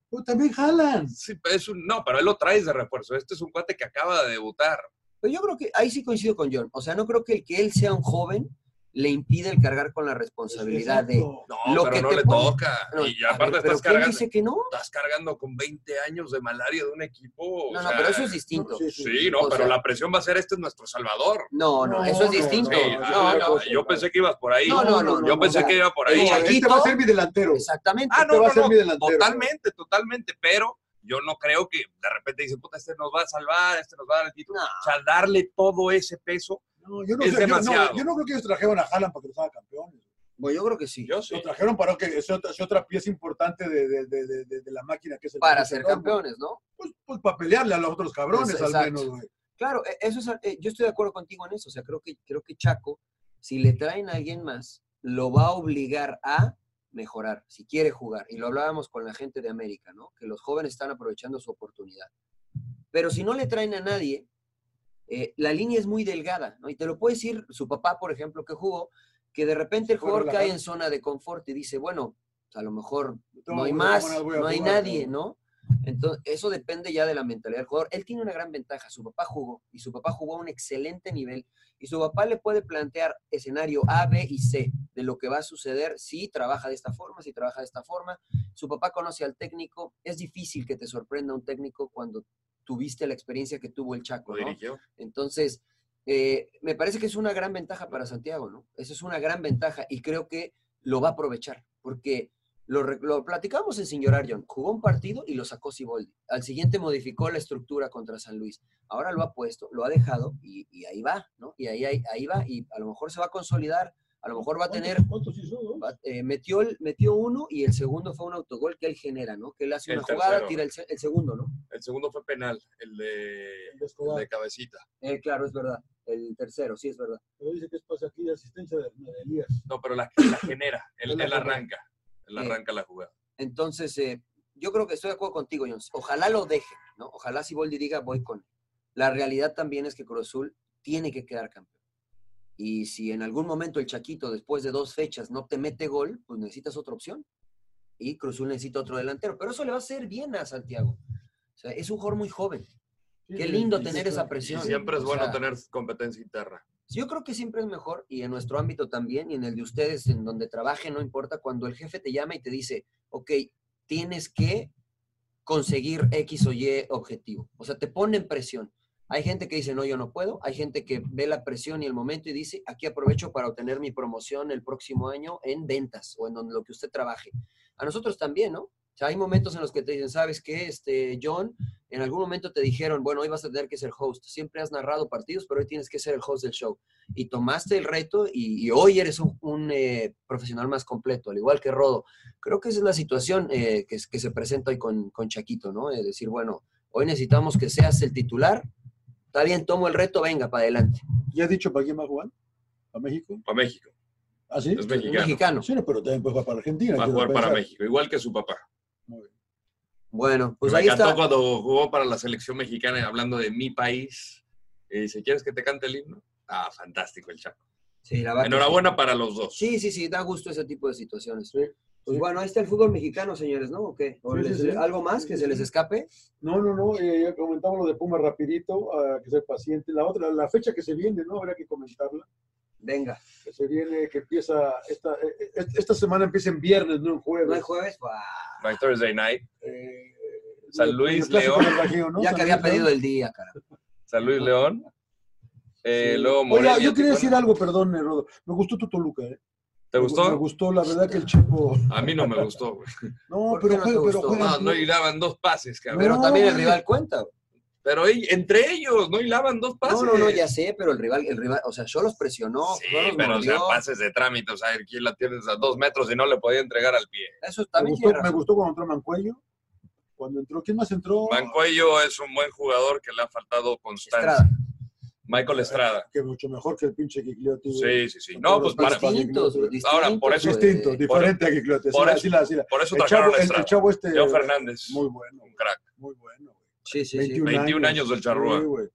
Pues también jalan. Sí, es un, no, pero él lo traes de refuerzo. Este es un cuate que acaba de debutar. Pero yo creo que ahí sí coincido con John. O sea, no creo que el que él sea un joven le impide el cargar con la responsabilidad de. No, Lo pero que no te le pone- toca. No, y aparte ver, estás ¿quién cargando, dice que no? estás cargando con 20 años de malaria de un equipo. No, no, sea, pero eso es distinto. sí, sí. Sí, no, pero sea- la presión va a ser este es nuestro salvador. No, no, No, eso es distinto. Sí, ah, yo pensé que ibas por ahí. No, no, no, yo no, pensé no. que iba por ahí. Este va a ser mi delantero. Exactamente. Ah, Este no, a no, totalmente, totalmente, pero yo no creo que de repente dicen, puta, este nos va a salvar, este nos va a dar el título. No. O sea, darle todo ese peso, No, yo no, Es sé, yo no- demasiado. Yo, no, creo que ellos trajeron a Haaland para que los haga campeones. Bueno, yo creo que sí. yo sí. Lo trajeron para que es otra, es otra pieza importante de, de- de- de- de- de la máquina que es el Para ser campeones, ¿no? Pues, pues para pelearle a los otros cabrones, Pues, al menos, güey. Claro, e- eso es, eh, yo estoy de acuerdo contigo en eso. O sea, creo que, creo que Chaco, si le traen a alguien más, lo va a obligar a mejorar, si quiere jugar. Y lo hablábamos con la gente de América, ¿no? Que los jóvenes están aprovechando su oportunidad. Pero si no le traen a nadie, eh, la línea es muy delgada, ¿no? Y te lo puede decir su papá, por ejemplo, que jugó, que de repente el jugador cae en zona de confort y dice, bueno, a lo mejor no hay más, ¿cómo no hay nadie? ¿no? Entonces, eso depende ya de la mentalidad del jugador. Él tiene una gran ventaja. Su papá jugó y su papá jugó a un excelente nivel. Y su papá le puede plantear escenario A, B y C de lo que va a suceder si trabaja de esta forma, si trabaja de esta forma. Su papá conoce al técnico. Es difícil que te sorprenda un técnico cuando tuviste la experiencia que tuvo el Chaco, ¿no? Entonces, eh, me parece que es una gran ventaja para Santiago, ¿no? Esa es una gran ventaja y creo que lo va a aprovechar, porque lo, re- lo platicamos en Sin Llorar, John. Jugó un partido y lo sacó Siboldi. Al siguiente modificó la estructura contra San Luis. Ahora lo ha puesto, lo ha dejado y, y ahí va, ¿no? Y ahí, ahí, ahí va y a lo mejor se va a consolidar A lo mejor va a tener, ¿Cuántos hizo? dos? va- eh, metió, el- metió uno y el segundo fue un autogol que él genera, ¿no? Que él hace El una jugada, tira el, se- el segundo, ¿no? El segundo fue penal, el de, El de Escobar. el de cabecita. Eh, claro, es verdad. El tercero, sí es verdad. Pero dice que es pasa aquí de asistencia de, de Elías. No, pero la, la genera, él, Él la él arranca, Eh, arranca la jugada. Entonces, eh, yo creo que estoy de acuerdo contigo, Jones. Ojalá lo deje, ¿no? Ojalá si Boldi diga, voy con él. La realidad también es que Cruz Azul tiene que quedar campeón. Y si en algún momento el Chaquito, después de dos fechas, no te mete gol, pues necesitas otra opción. Y Cruz Azul necesita otro delantero. Pero eso le va a hacer bien a Santiago. O sea, es un jugador muy joven. Qué lindo tener esa Y presión. siempre es O bueno sea, tener competencia interna. Yo creo que siempre es mejor, y en nuestro ámbito también, y en el de ustedes, en donde trabajen, no importa, cuando el jefe te llama y te dice, ok, tienes que conseguir X o Y objetivo. O sea, te ponen presión. Hay gente que dice, no, yo no puedo. Hay gente que ve la presión y el momento y dice, aquí aprovecho para obtener mi promoción el próximo año en ventas o en donde lo que usted trabaje. A nosotros también, ¿no? O sea, hay momentos en los que te dicen, ¿sabes qué? Este, John, en algún momento te dijeron, bueno, hoy vas a tener que ser host. Siempre has narrado partidos, pero hoy tienes que ser el host del show. Y tomaste el reto y, y hoy eres un, un, eh, profesional más completo, al igual que Rodo. Creo que esa es la situación eh, que, que, se presenta hoy con, con Chaquito, ¿no? Es decir, bueno, hoy necesitamos que seas el titular. Está bien, tomo el reto, venga, para adelante. ¿Ya has dicho para quién va a jugar? ¿Para México? Para México. ¿Ah, sí? Es mexicano. mexicano. Sí, no, pero también puede jugar para Argentina. Va a jugar para. México, igual que su papá. Bueno, pues Me ahí encantó está. cuando jugó para la selección mexicana, hablando de mi país. Y dice, ¿quieres que te cante el himno? Ah, fantástico el Chaco. Sí, la Enhorabuena sí. para los dos. Sí, sí, sí, da gusto ese tipo de situaciones. Pues bueno, ahí está el fútbol mexicano, señores, ¿no? ¿O qué? ¿O Sí, sí, les- sí. ¿Algo más que se les escape? No, no, no, eh, ya comentamos lo de Puma rapidito, ah, que ser paciente. La otra, la fecha que se viene, ¿no? Habrá que comentarla. Venga. Que se viene, que empieza, esta, eh, eh, esta semana empieza en viernes, no en jueves. ¿No hay jueves? ¡Guau! My Thursday night. Eh, San Luis León. Bajío, ¿no? Ya San que había Luis, pedido León. el día, cara. San Luis León. Eh, Sí. Luego Oye, Morelia. yo quería decir algo, perdón, Rodo. Me gustó tu Toluca, ¿eh? ¿Te gustó? Me gustó, la verdad que el Chepo. A mí no me gustó. güey. No, ¿Por qué pero no pero gustó? juega. No, no hilaban dos pases, cabrón. Pero No, también el rival cuenta. güey. Pero entre ellos no hilaban dos pases. No, no, no, ya sé, pero el rival, el rival, o sea, yo los presionó, Sí, yo los pero o sea, pases de trámite, o sea, aquí la tienes a dos metros y no le podía entregar al pie. Eso Me también gustó, me gustó cuando entró Mancuello. Cuando entró, ¿quién más entró? Mancuello es un buen jugador que le ha faltado constancia. Estrada. Michael Estrada. Que mucho mejor que el pinche Gigliotti. Sí, sí, sí. No, pues para, Distintos. Ahora, por eso-. Distinto, diferente a Gigliotti. por sí, eso- sí, la- sí, la- por eso el trajeron chavo, a el, Estrada. el chavo este. Leo Fernández. Muy bueno, Un crack. muy bueno. Sí, sí, sí. 21 años del Charrúa. Sí, güey.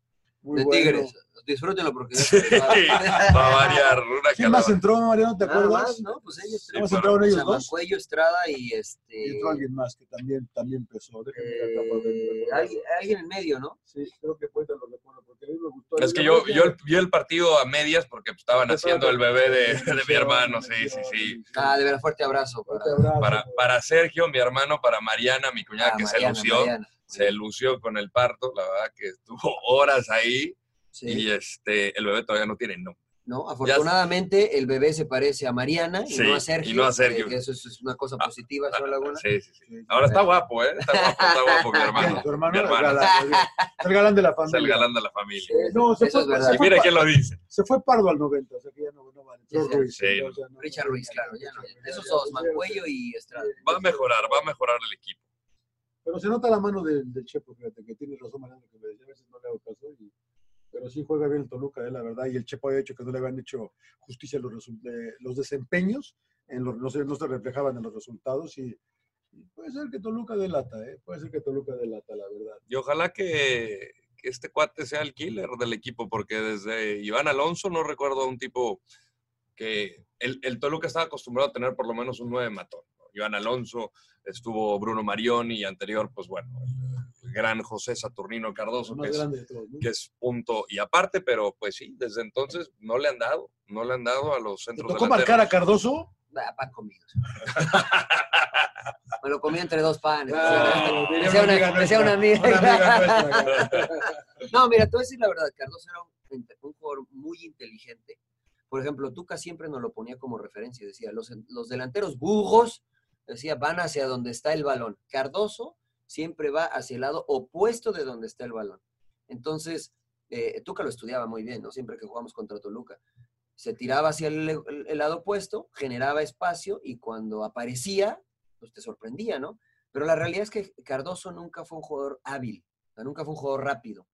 Muy De bueno. Tigres. Disfrútenlo porque Sí, va a variar una ¿Quién más entró, Mariano? ¿Te Nada acuerdas? más, ¿no? Pues ellos Sí, ¿Cómo pero- entraron ellos dos? Mancuello, Estrada y Y este. entró alguien más que también, también ver, eh, alguien, alguien en medio, ¿no? Sí, creo que recuerdo, porque a mí me gustó. Es que yo, yo el- vi el partido a medias porque pues, estaban haciendo el bebé de, de mi hermano, sí, sí, sí. Ah, de verdad, fuerte abrazo. Para, Fuerte abrazo. Para, para Sergio, mi hermano, para Mariana, mi cuñada, Ah, que Mariana, se lució, Mariana. Se lució con el parto, la verdad que estuvo horas ahí Sí. y este, el bebé todavía no tiene nombre. ¿no? Afortunadamente, el bebé se parece a Mariana y Sí, no a Sergio. y no a Sergio. que eso es, es una cosa Ah, positiva, señor Laguna. Sí, sí, sí. Sí, sí. Ahora está guapo, ¿eh? Está guapo, está guapo mi hermano. Tu hermano, Mi el hermano. galán, muy bien. el galán de la Es el familia. galán de la familia. Eh, no, se Eso fue, es se Y fue mira quién lo dice. Se fue Pardo al 90, o sea que ya no, no vale. Sí, sí. Ruiz, Sí, no. no- Richard Ruiz, claro. Ya no, Ya, esos ya, dos, ya, Mancuello ya. y Estrada. Va a mejorar, va a mejorar el equipo. Pero se nota la mano del, Chepo, fíjate, que tiene razón Mariano, que me decía, a veces no le hago caso, y- pero sí juega bien el Toluca, eh, la verdad, y el Chepo había dicho que no le habían hecho justicia a los, eh, los desempeños, en los, no, se, no se reflejaban en los resultados, y, puede ser que Toluca delata, eh, puede ser que Toluca delata, la verdad. Y ojalá que, este cuate sea el killer del equipo, porque desde Iván Alonso no recuerdo a un tipo que el, el Toluca estaba acostumbrado a tener por lo menos un nueve matón. ¿No? Iván Alonso, estuvo Bruno Marioni y anterior, pues bueno, el gran José Saturnino Cardoso, que es, grande de todos, ¿no? que es punto y aparte, pero pues sí, desde entonces no le han dado, no le han dado a los ¿Te centros tocó delanteros. marcar a Cardoso? Ah, pan conmigo. Me lo comí entre dos panes. Ah, Me diría decía una una, amiga una una. No, mira, te voy a decir la verdad, Cardoso era un, un jugador muy inteligente. Por ejemplo, Tuca siempre nos lo ponía como referencia, decía, los, los delanteros burros, decía, van hacia donde está el balón. Cardoso siempre va hacia el lado opuesto de donde está el balón. Entonces, eh, Tuca lo estudiaba muy bien, ¿no? Siempre que jugamos contra Toluca. se tiraba hacia el, lado opuesto, generaba espacio y cuando aparecía, pues te sorprendía, ¿no? Pero la realidad es que Cardoso nunca fue un jugador hábil, nunca fue un jugador rápido.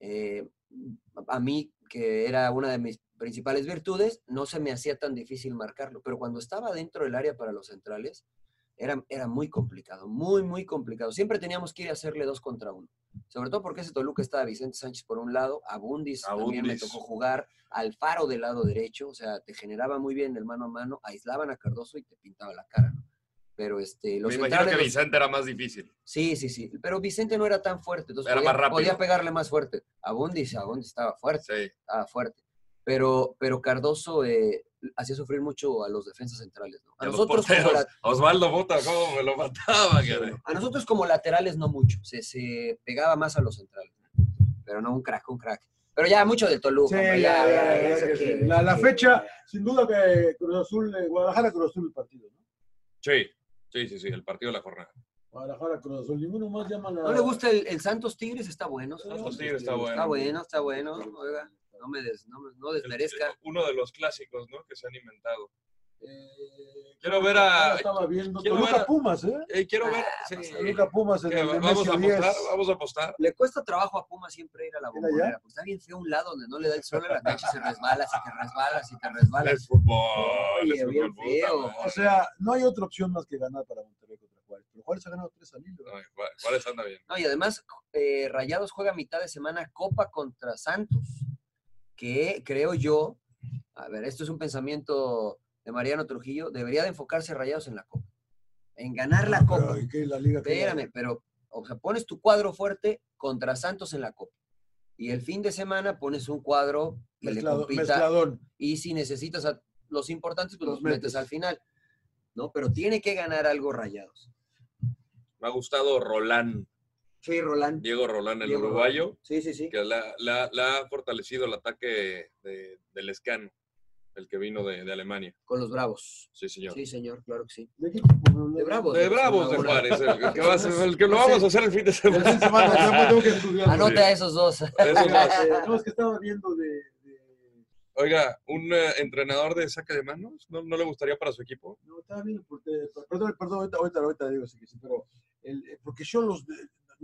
Eh, a mí, que era una de mis principales virtudes, no se me hacía tan difícil marcarlo, pero cuando estaba dentro del área para los centrales, era, era muy complicado, muy, muy complicado. Siempre teníamos que ir a hacerle dos contra uno. Sobre todo porque ese Toluca estaba Vicente Sánchez por un lado, Abundis, también me Abundis. tocó jugar, Alfaro del lado derecho, o sea, te generaba muy bien el mano a mano, aislaban a Cardoso y te pintaba la cara, ¿no? Pero este, los Me imagino que los- Vicente era más difícil. Sí, sí, sí. Pero Vicente no era tan fuerte. Entonces Era podía, más rápido. podía pegarle más fuerte. Abundis, Abundis estaba fuerte. Sí. Estaba fuerte. Pero, pero Cardoso eh, hacía sufrir mucho a los defensas centrales. ¿no? A, A los nosotros como porteros. la- Osvaldo Bota, cómo me lo mataba, a nosotros como laterales no mucho. Se, se pegaba más a los centrales. Pero no un crack, un crack. Pero ya mucho de Toluca. Sí, hombre, ya, ya, ya, ya, ya, eso ya, que- sí. la, fecha, sin duda que Cruz Azul, eh, Guadalajara Cruz Azul el partido, ¿no? Sí, sí, sí, sí, el partido de la jornada. Guadalajara Cruz Azul, ninguno más llama la... ¿No le gusta el, el Santos Tigres? Está bueno. Santos Tigres está bueno. Está bueno, está bueno. Oiga, no me, des- no, me- no desmerezca. Uno de los clásicos, ¿no? Que se han inventado. Eh, Quiero ver a. Estaba viendo quiero Toluca ver a- Pumas, ¿eh? eh, quiero ver. Ah, sí. Toluca Pumas en ¿Qué, el Vamos a Nemesio 10. apostar, vamos a apostar. Le cuesta trabajo a Puma siempre ir a la ¿Era bombonera. Pues está bien feo un lado donde no le da el sol a la cancha y se resbala, y te resbalas y te resbalas. Es fútbol. Oye, es bien fútbol, feo. puta madre. O sea, no hay otra opción más que ganar para Monterrey contra Juárez. Pero Juárez ha ganado tres al hilo. Juárez- Juárez anda bien. No, y además, eh, Rayados juega a mitad de semana Copa contra Santos, que creo yo, a ver, esto es un pensamiento de Mariano Trujillo, debería de enfocarse Rayados en la Copa, en ganar la Copa. Pero, ¿y qué? La liga Espérame, pero, o sea, pones tu cuadro fuerte contra Santos en la Copa. Y el fin de semana pones un cuadro que Mezclado- le compita. mezcladón. Y si necesitas a los importantes, pues Los los, metes. metes. al final. ¿No? Pero tiene que ganar algo rayados. Me ha gustado Rolán, Sí, Roland. Diego Rolán, el Diego uruguayo, Sí, sí, sí. que la, la- la ha fortalecido el ataque de, del Escano, el que vino de, de Alemania. Con los Bravos. Sí, señor. Sí, señor, claro que sí. ¿De qué? De Bravos. De Bravos de Juárez, el, que, va a ser- el que lo vamos a hacer el fin de El fin de semana. semana, tengo que estudiar. Anota a esos dos. Eso más. Eh, No, es que estaba viendo de... Oiga, ¿un eh, entrenador de saque de manos no, no le gustaría para su equipo? No, estaba viendo porque... Perdón, perdón, ahorita, ahorita, ahorita digo sí que sí, pero... El, eh, porque yo los...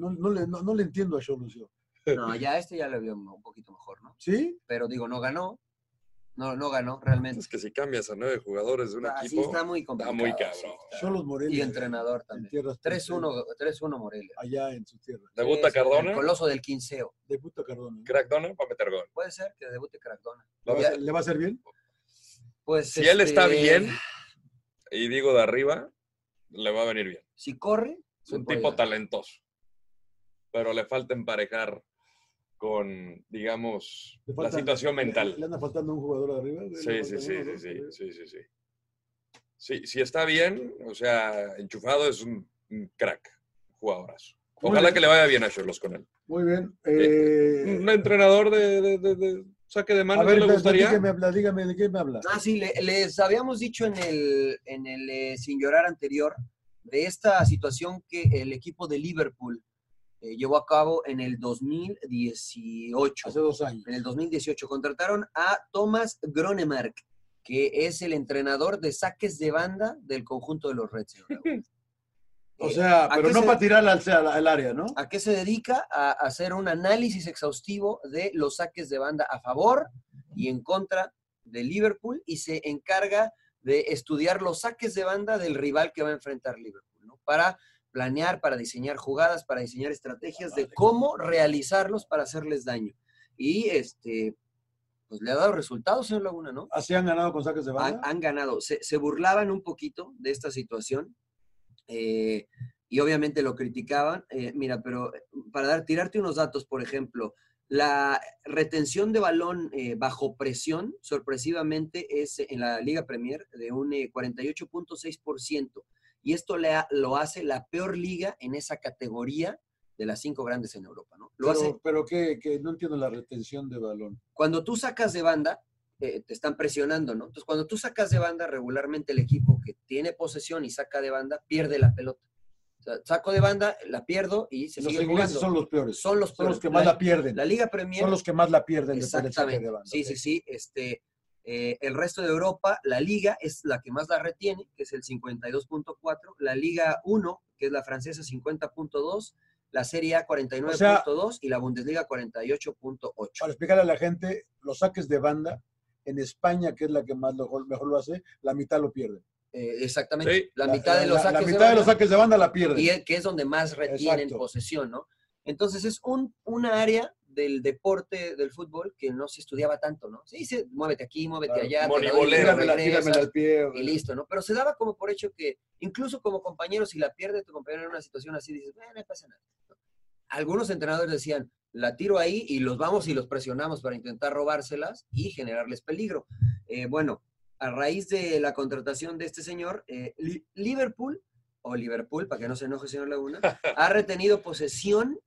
No, no, le, no, no le entiendo a Cholos yo. No, ya este ya le vio un poquito mejor, ¿no? ¿Sí? Pero digo, no ganó. No, no ganó realmente. Es que si cambias a nueve jugadores de un Ah, sí, equipo, está muy está complicado. muy cabrón. Cholos Morelia. Y entrenador en también. tierras 3-1 3-1 Morelia. Allá en su tierra. Debuta Sí, sí, Cardona, El coloso del quinceo. De puta Cardona. ¿no? Crackdona va a meter gol. Puede ser que debute Cardona. ¿Le va, a hacer- ¿Le va a hacer bien? Pues, Si él está este, bien, y digo de arriba, le va a venir bien. Si corre, Es un puede tipo ganar. talentoso. Pero le falta emparejar con, digamos, Le la falta- situación mental. ¿Le anda faltando un jugador arriba? ¿Le Sí, falta sí, uno, sí, sí, sí, sí, sí, sí. Sí, si está bien, o sea, enchufado es un, un crack, jugadorazo. Ojalá que le vaya bien a Cholos con él. Muy bien. Eh, Un entrenador de, de- de- de saque de a manos, ver, ¿no le gustaría? dígame, habla, dígame, ¿de qué me habla? Ah, sí, le- les habíamos dicho en el, en el eh, Sin Llorar anterior de esta situación que el equipo de Liverpool eh, llevó a cabo en el 2018. Hace dos años. En el 2018 contrataron a Thomas Gronemark, que es el entrenador de saques de banda del conjunto de los Reds. O Eh, sea, ¿a pero no se- para tirar al, al, al área, ¿no? ¿A qué se dedica? A hacer un análisis exhaustivo de los saques de banda a favor y en contra de Liverpool y se encarga de estudiar los saques de banda del rival que va a enfrentar Liverpool, ¿no? Para planear, para diseñar jugadas, para diseñar estrategias de cómo realizarlos para hacerles daño. Y este, pues le ha dado resultados, señor Laguna, ¿no? Así han ganado con saques de banda. han ganado. Se, se burlaban un poquito de esta situación eh, y obviamente lo criticaban. Eh, mira, pero eh, para dar, tirarte unos datos, por ejemplo, la retención de balón eh, bajo presión, sorpresivamente, es en la Liga Premier de un eh, 48.6%. Y esto le ha- lo hace la peor liga en esa categoría de las cinco grandes en Europa, ¿no? Lo hace pero pero que, que no entiendo la retención de balón. cuando tú sacas de banda, eh, te están presionando, ¿no? Entonces, cuando tú sacas de banda, regularmente el equipo que tiene posesión y saca de banda, pierde la pelota. O sea, saco de banda, la pierdo y se Los sigue ingleses jugando. son los peores. Son los Son los peores. que más la pierden. La Liga Premier Son los que más la pierden Exactamente. de banda. Sí, sí, sí. Este, Eh, el resto de Europa, la Liga es la que más la retiene, que es el 52.4, la Liga 1, que es la francesa, 50.2, la Serie A 49.2 y la Bundesliga 48.8. Para explicarle a la gente, los saques de banda en España, que es la que más lo- mejor lo hace, la mitad lo pierden. Eh, exactamente, Sí. la, La- mitad de la- los la saques mitad de los saques de banda la pierden. Y es- que es donde más retienen Exacto. posesión, ¿no? Entonces es un, una área del deporte del fútbol que no se estudiaba tanto, ¿no? Sí, sí, muévete aquí, muévete Claro. allá, tíramela al pie. y listo, ¿no? Pero se daba como por hecho que incluso como compañero, si la pierde tu compañero en una situación así, dices, "Eh, no pasa nada. Algunos entrenadores decían, la tiro ahí y los vamos y los presionamos para intentar robárselas y generarles peligro. Eh, bueno, a raíz de la contratación de este señor, eh, Li- Liverpool, o Liverpool, para que no se enoje, señor Laguna, ha retenido posesión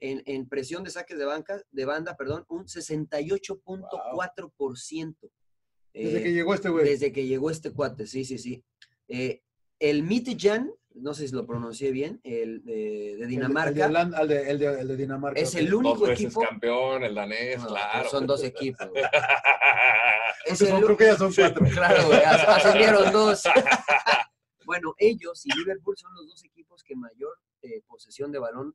en, en presión de saques de, banca, de banda, perdón, un 68.4%. Desde Eh, que llegó este güey. desde que llegó este cuate, sí, sí, sí. Eh, el Midtjylland, no sé si lo pronuncié bien, el de, Dinamarca, El de, el de- el de- el de Dinamarca. es el Dos único veces equipo. campeón, el danés, No, claro. Son dos equipos. güey. Creo Es que el son- creo que ya son cuatro. Claro, güey, as- ascendieron dos. bueno, ellos y Liverpool son los dos equipos que mayor eh, posesión de balón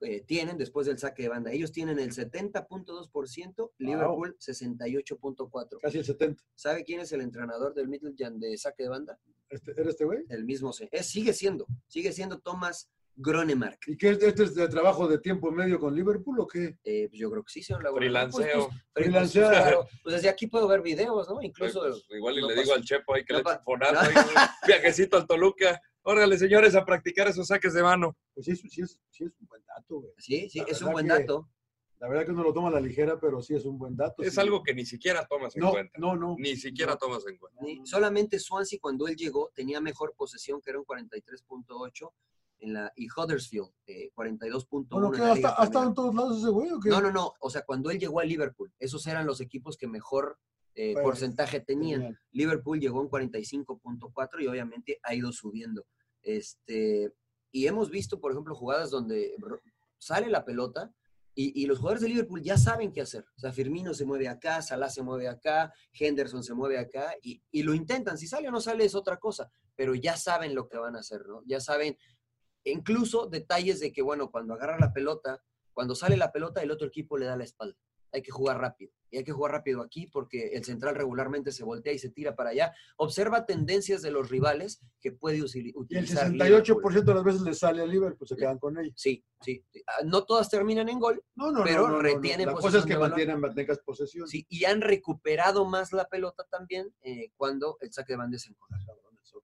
eh, tienen después del saque de banda. Ellos tienen el 70.2%, Liverpool 68.4%. Casi el 70. ¿Sabe quién es el entrenador del Midtjylland de saque de banda? Este, ¿Era este güey? El mismo, se- es, sigue siendo, sigue siendo Thomas Gronemark. ¿Y qué es, este es de trabajo de tiempo medio con Liverpool o qué? Eh, pues yo creo que sí, señor Laguna. Freelanceo. Pues, pues, Freelanceo. claro, pues desde aquí puedo ver videos, ¿no? Incluso. Pues, igual y no le pasa- digo al Chepo ahí que no le fonazo, no. ahí, un viajecito al Toluca. Órale, señores, a practicar esos saques de mano. Pues sí, sí, es, sí es un buen dato, güey. Sí, sí, La es un verdad buen que- dato. La verdad que uno lo toma a la ligera, pero sí es un buen dato. Es sí. algo que ni siquiera tomas en No, cuenta. no, no. Ni siquiera No. tomas en cuenta. Sí, Solamente Swansea cuando él llegó tenía mejor posesión, que era un 43.8 en la y Huddersfield, eh, 42.1 Bueno, en ¿qué? la ¿Ha Liga esta- ha estado Premier. en todos lados ese güey o qué? No, no, no. O sea, cuando él llegó a Liverpool, esos eran los equipos que mejor eh, Pues, porcentaje tenían. Tenían. Liverpool llegó en 45.4 y obviamente ha ido subiendo. Este, y hemos visto, por ejemplo, jugadas donde sale la pelota y, los jugadores de Liverpool ya saben qué hacer. O sea, Firmino se mueve acá, Salah se mueve acá, Henderson se mueve acá y, y lo intentan. Si sale o no sale es otra cosa, pero ya saben lo que van a hacer, ¿no? Ya saben, incluso detalles de que, bueno, cuando agarra la pelota, cuando sale la pelota, el otro equipo le da la espalda. Hay que jugar rápido. Y hay que jugar rápido aquí porque el central regularmente se voltea y se tira para allá. Observa tendencias de los rivales que puede usi- Y el utilizar. 68% Liverpool. de las veces le sale a Liverpool, se quedan con ellos. Sí, sí. Ah, No todas terminan en gol, No, no, Pero no, retienen La cosa es que mantienen, mantengas posesión. sí, y han recuperado más la pelota también eh, cuando el saque de banda es en contra.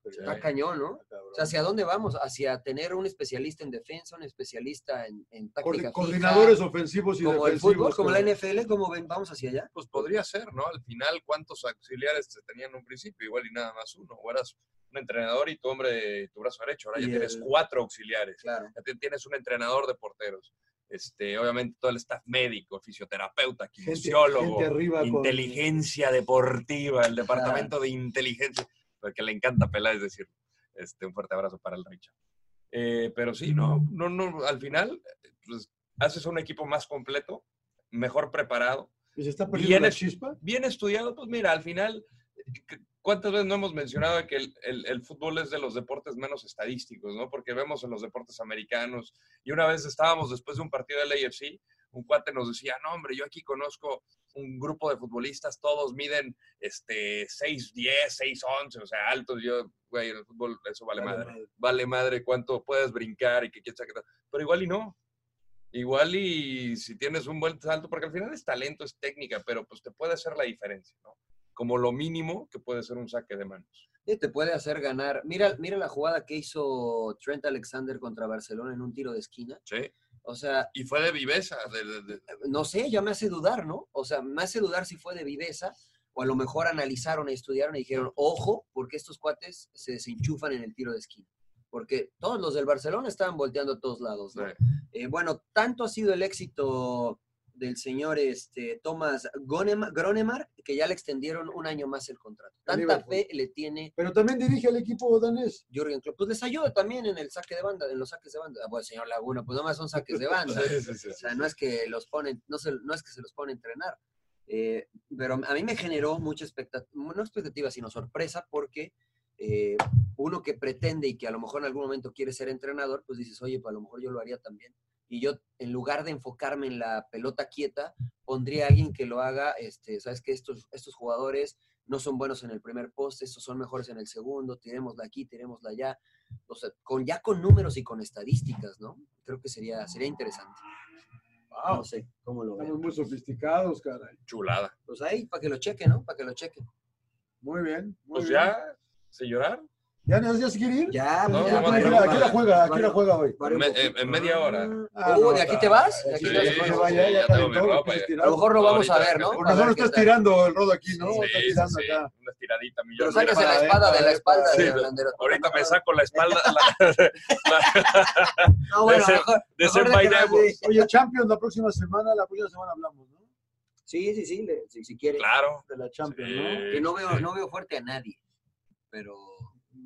Está cañón, ¿no? O sea, ¿hacia dónde vamos? Hacia tener un especialista en defensa, un especialista en, en táctica Coordinadores fija, ofensivos y como el defensivos. fútbol, como la NFL, ¿cómo ven? Vamos hacia allá. Pues podría ser, ¿no? Al final, ¿cuántos auxiliares se tenían en un principio? Igual y nada más uno. O eras un entrenador y tu hombre, tu brazo derecho. Ahora Y ya tienes el- cuatro auxiliares. Claro. Ya tienes un entrenador de porteros. Este, obviamente todo el staff médico, fisioterapeuta, kinesiólogo, gente arriba con- inteligencia deportiva, el departamento de inteligencia, porque le encanta Peláez decir, este, un fuerte abrazo para el Richard. Eh, pero sí, no, no, no, al final, pues, haces un equipo más completo, mejor preparado, ¿Y se está perdiendo Bien la es- chispa? bien estudiado, pues mira, al final, ¿cuántas veces no hemos mencionado que el, el- el fútbol es de los deportes menos estadísticos, ¿no? Porque vemos en los deportes americanos, y una vez estábamos después de un partido del AFC, un cuate nos decía, no, hombre, yo aquí conozco un grupo de futbolistas, todos miden este, 6'10, 6'11, o sea, altos, yo, güey, en el fútbol eso vale, Vale madre. madre. Vale madre cuánto puedes brincar y que tal. Pero igual y no. Igual y si tienes un buen salto, porque al final es talento, es técnica, pero pues te puede hacer la diferencia, ¿no? Como lo mínimo que puede ser un saque de manos. Sí, te puede hacer ganar. Mira, mira la jugada que hizo Trent Alexander contra Barcelona en un tiro de esquina. Sí. O sea, Y fue de viveza. De, de- de- no sé, ya me hace dudar, ¿no? O sea, me hace dudar si fue de viveza o a lo mejor analizaron, estudiaron y dijeron, ojo, porque estos cuates se desenchufan en el tiro de esquina. Porque todos los del Barcelona estaban volteando a todos lados, Eh, bueno, tanto ha sido el éxito del señor este, Thomas Gronemark que ya le extendieron un año más el contrato. Tanta fe le tiene Pero también dirige al equipo danés. Jürgen Klopp. Pues les ayuda también en el saque de banda, en los saques de banda. Ah, Pues señor Laguna, pues nada más son saques de banda. Sí, sí, sí, O sea, no es que los ponen, no, se- no es que se los pone a entrenar. Eh, pero a mí me generó mucha expectativa, no expectativa, sino sorpresa, porque eh, uno que pretende y que a lo mejor en algún momento quiere ser entrenador, pues dices, oye, pues a lo mejor yo lo haría también. Y yo, en lugar de enfocarme en la pelota quieta, pondría a alguien que lo haga, este, sabes que estos, estos jugadores no son buenos en el primer poste, estos son mejores en el segundo, tirémosla aquí, tirémosla allá. O sea, con, ya con números y con estadísticas, ¿no? Creo que sería, sería interesante. Wow. No sé cómo lo ven. Estamos muy sofisticados, caray. Chulada. Pues ahí, para que lo cheque, ¿no? Para que lo cheque. Muy bien. Muy Pues bien. ya, sin llorar. ¿Ya, no- ya se quiere ir? Ya, No, pues, no, ya, no, ¿A qué no, la- juega? ¿A qué la juega hoy? En, me- en- en media hora. Ah, Uh, no, ¿de aquí te vas? de ¿De aquí aquí te vaya, ya mi lo ropa, quieres. A lo mejor lo vamos a ver, ¿no? Ver solo qué estás tirando el rodo aquí, ¿no? Sí, Estás sí, tirando sí. acá. Una estiradita Pero millonera. sáquese la espada de la espalda de Sí, Landero. Ahorita me saco la espalda. No, bueno, de mejor, mejor. Oye, Champions, la próxima semana, la próxima semana hablamos, ¿no? Sí, sí, sí, si, si quiere. Claro. De la Champions. ¿no? Que no veo, no veo fuerte a nadie, pero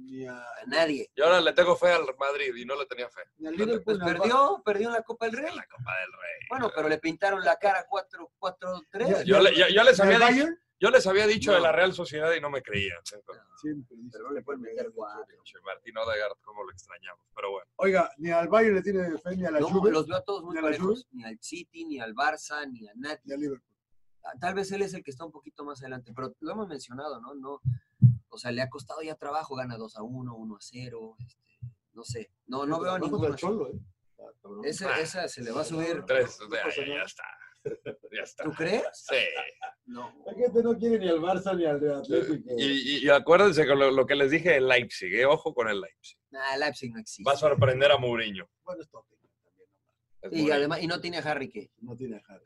Ni a, nadie. Y ahora le tengo fe al Madrid y no le tenía fe. ni al Pues Liverpool, ni al perdió, perdió en la Copa del Rey. En la Copa del Rey. Bueno, pero le pintaron la cara 4-4-3. Yo, yo- yo les. ¿Ni había dicho, Bayern? yo les había dicho No. de la Real Sociedad y no me creían. Siempre dice. Pero no le pueden meter cuatro. Martín Odegaard, cómo lo extrañamos. Pero bueno. Oiga, ni al Bayern le tiene fe, ni a la No, Juve, los veo a todos muy ¿Ni parejos. Ni al City, ni al Barça, ni a ni nadie. al Liverpool. Ah, Tal vez él es el que está un poquito más adelante, pero lo hemos mencionado, ¿no? no o sea, le ha costado ya trabajo, gana 2 a 1, 1 a 0, este, no sé. No, no veo a al Cholo, ¿eh? Ah, esa se le va a subir. Tres. Pasa ya, está. Ya está. ¿Tú crees? Sí. No. La gente no quiere ni al Barça ni al Real Atlético. Y, y- y acuérdense con lo, lo que les dije de Leipzig. eh, Ojo con el Leipzig. Nah, Leipzig no existe. Va a sorprender a Mourinho. Bueno, es. Es Y además, y no tiene a Harry Kane. No tiene a Harry.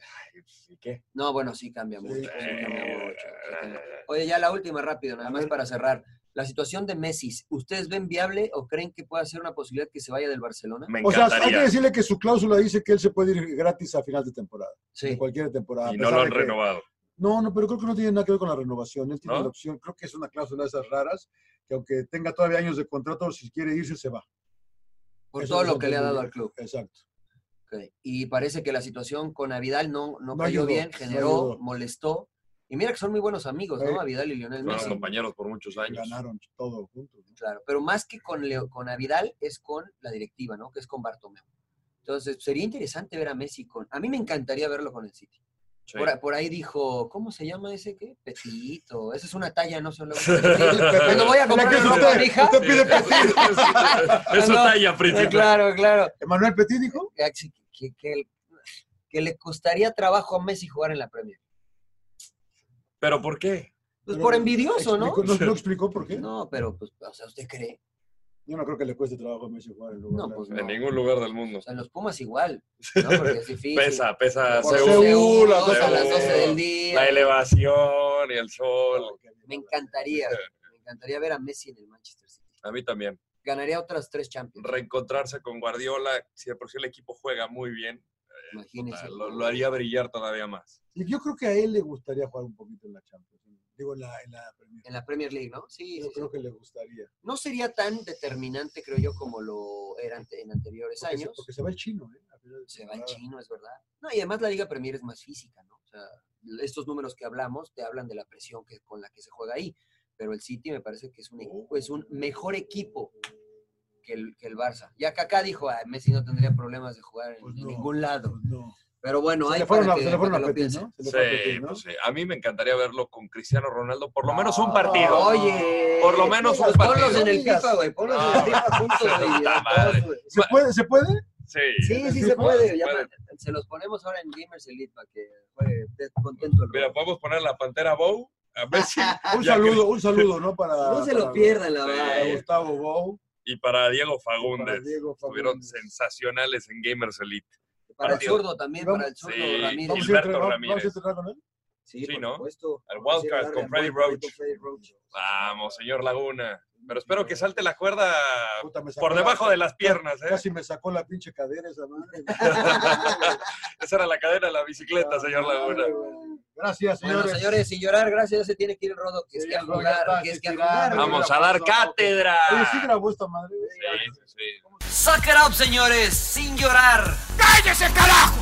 ¿Y qué? No, bueno, sí cambia Sí, mucho. sí cambia. Oye, ya la última rápido, nada A más ver. para cerrar. La situación de Messi, ¿ustedes ven viable o creen que pueda ser una posibilidad que se vaya del Barcelona? Me O sea, hay que decirle que su cláusula dice que él se puede ir gratis a final de temporada. Sí. En cualquier temporada. y no lo han que- renovado. No, no, pero creo que no tiene nada que ver con la renovación. Él tiene ¿No? la opción, creo que es una cláusula de esas raras, que aunque tenga todavía años de contrato, si quiere irse, se va. Por Eso todo lo que le ha dado al club. Exacto. Y parece que la situación con Avidal no, no, No cayó ayudó, bien, generó, molestó. Y mira que son muy buenos amigos, Sí. ¿no? Avidal y Lionel Fueron Messi. compañeros por muchos años. Ganaron todo juntos. ¿no? Claro, pero más que con, Leo, con Avidal es con la directiva, ¿no? Que es con Bartomeu. Entonces, sería interesante ver a Messi con... A mí me encantaría verlo con el City. Sí. Por, por ahí dijo, ¿cómo se llama ese qué? Petito. Esa es una talla, no sé. Cuando voy a comprar es ropa, mija, usted pide Petit. Es su talla principal. Claro, claro. Emanuel Petit dijo. Que, que- le costaría trabajo a Messi jugar en la Premier. ¿Pero por qué? Pues Pero por envidioso, ¿no? explicó- No, no explicó por qué. No, pero, pues, o sea, ¿usted cree? Yo no creo que le cueste trabajo a Messi jugar en lugar No, pues En ningún lugar del mundo. O sea, en los Pumas igual, ¿no? Porque es difícil. Pesa, pesa Por Seúl, Seúl, a las Seúl, 12 del día. La elevación y el sol. Me encantaría, me encantaría ver a Messi en el Manchester City. A mí también. Ganaría otras tres Champions, Reencontrarse con Guardiola, si de por sí el equipo juega muy bien, imagínense. lo, lo haría brillar todavía más. Y yo creo que a él le gustaría jugar un poquito en la Champions. Digo, en la, en la Premier. En la Premier League, ¿no? Sí, Yo sí, sí. creo que le gustaría. No sería tan determinante, creo yo, como lo era ante- en anteriores Porque se, años. porque se va el chino, ¿eh? Se va el chino, es verdad. No, y además la Liga Premier es más física, ¿no? O sea, estos números que hablamos te hablan de la presión que, con la que se juega ahí. Pero el City me parece que es un, equipo- es un mejor equipo que el, que el Barça. Ya Kaká dijo, "Ah, Messi no tendría problemas de jugar en, Pues en ningún lado. pues no. Pero bueno, Se hay le fueron para que- se le fueron para a Petit. ¿no? Se le Sí, Petit, ¿no? pues sí. A mí me encantaría verlo con Cristiano Ronaldo, por lo menos un partido. Ah, Oye, Por lo menos un pues ponlos partido. en el FIFA, güey. Ponlos en el FIFA juntos, güey. Puta a madre. todos, güey. ¿Se puede? ¿Se puede? Sí. Sí, sí ¿Sí se puede? ya se los ponemos ahora en Gamers Elite para que juegue esté contento el Mira, podemos poner la Pantera Bow a Un saludo, un saludo, ¿no? Para, No se para- lo pierdan, la verdad. para eh. Gustavo Bou. y para Diego para Fagundes. Diego Estuvieron sensacionales en Gamers Elite. Para el zurdo también, Vamos- para el zurdo Sí, Ramírez. ¿Vamos a, Gilberto entrenar, ¿Vamos a Ramírez. entrenar con él? Sí, Sí, por ¿no? supuesto. Al Wildcard con Freddy Roach. Vamos, señor Laguna. Pero espero que salte la cuerda Puta, por la- debajo de las piernas, ¿eh? Casi me sacó la pinche cadera esa madre. Esa era la cadena de la bicicleta, señor Laguna. Gracias, Bueno, señores. señores, sin llorar, gracias. Ya se tiene que ir el Rodo, que es que a jugar, está, que es que a jugar. Vamos a dar cátedra. Oye, sí grabó esta madre. Sí, sí, sí. Suck it up, señores, sin llorar. ¡Cállese, carajo!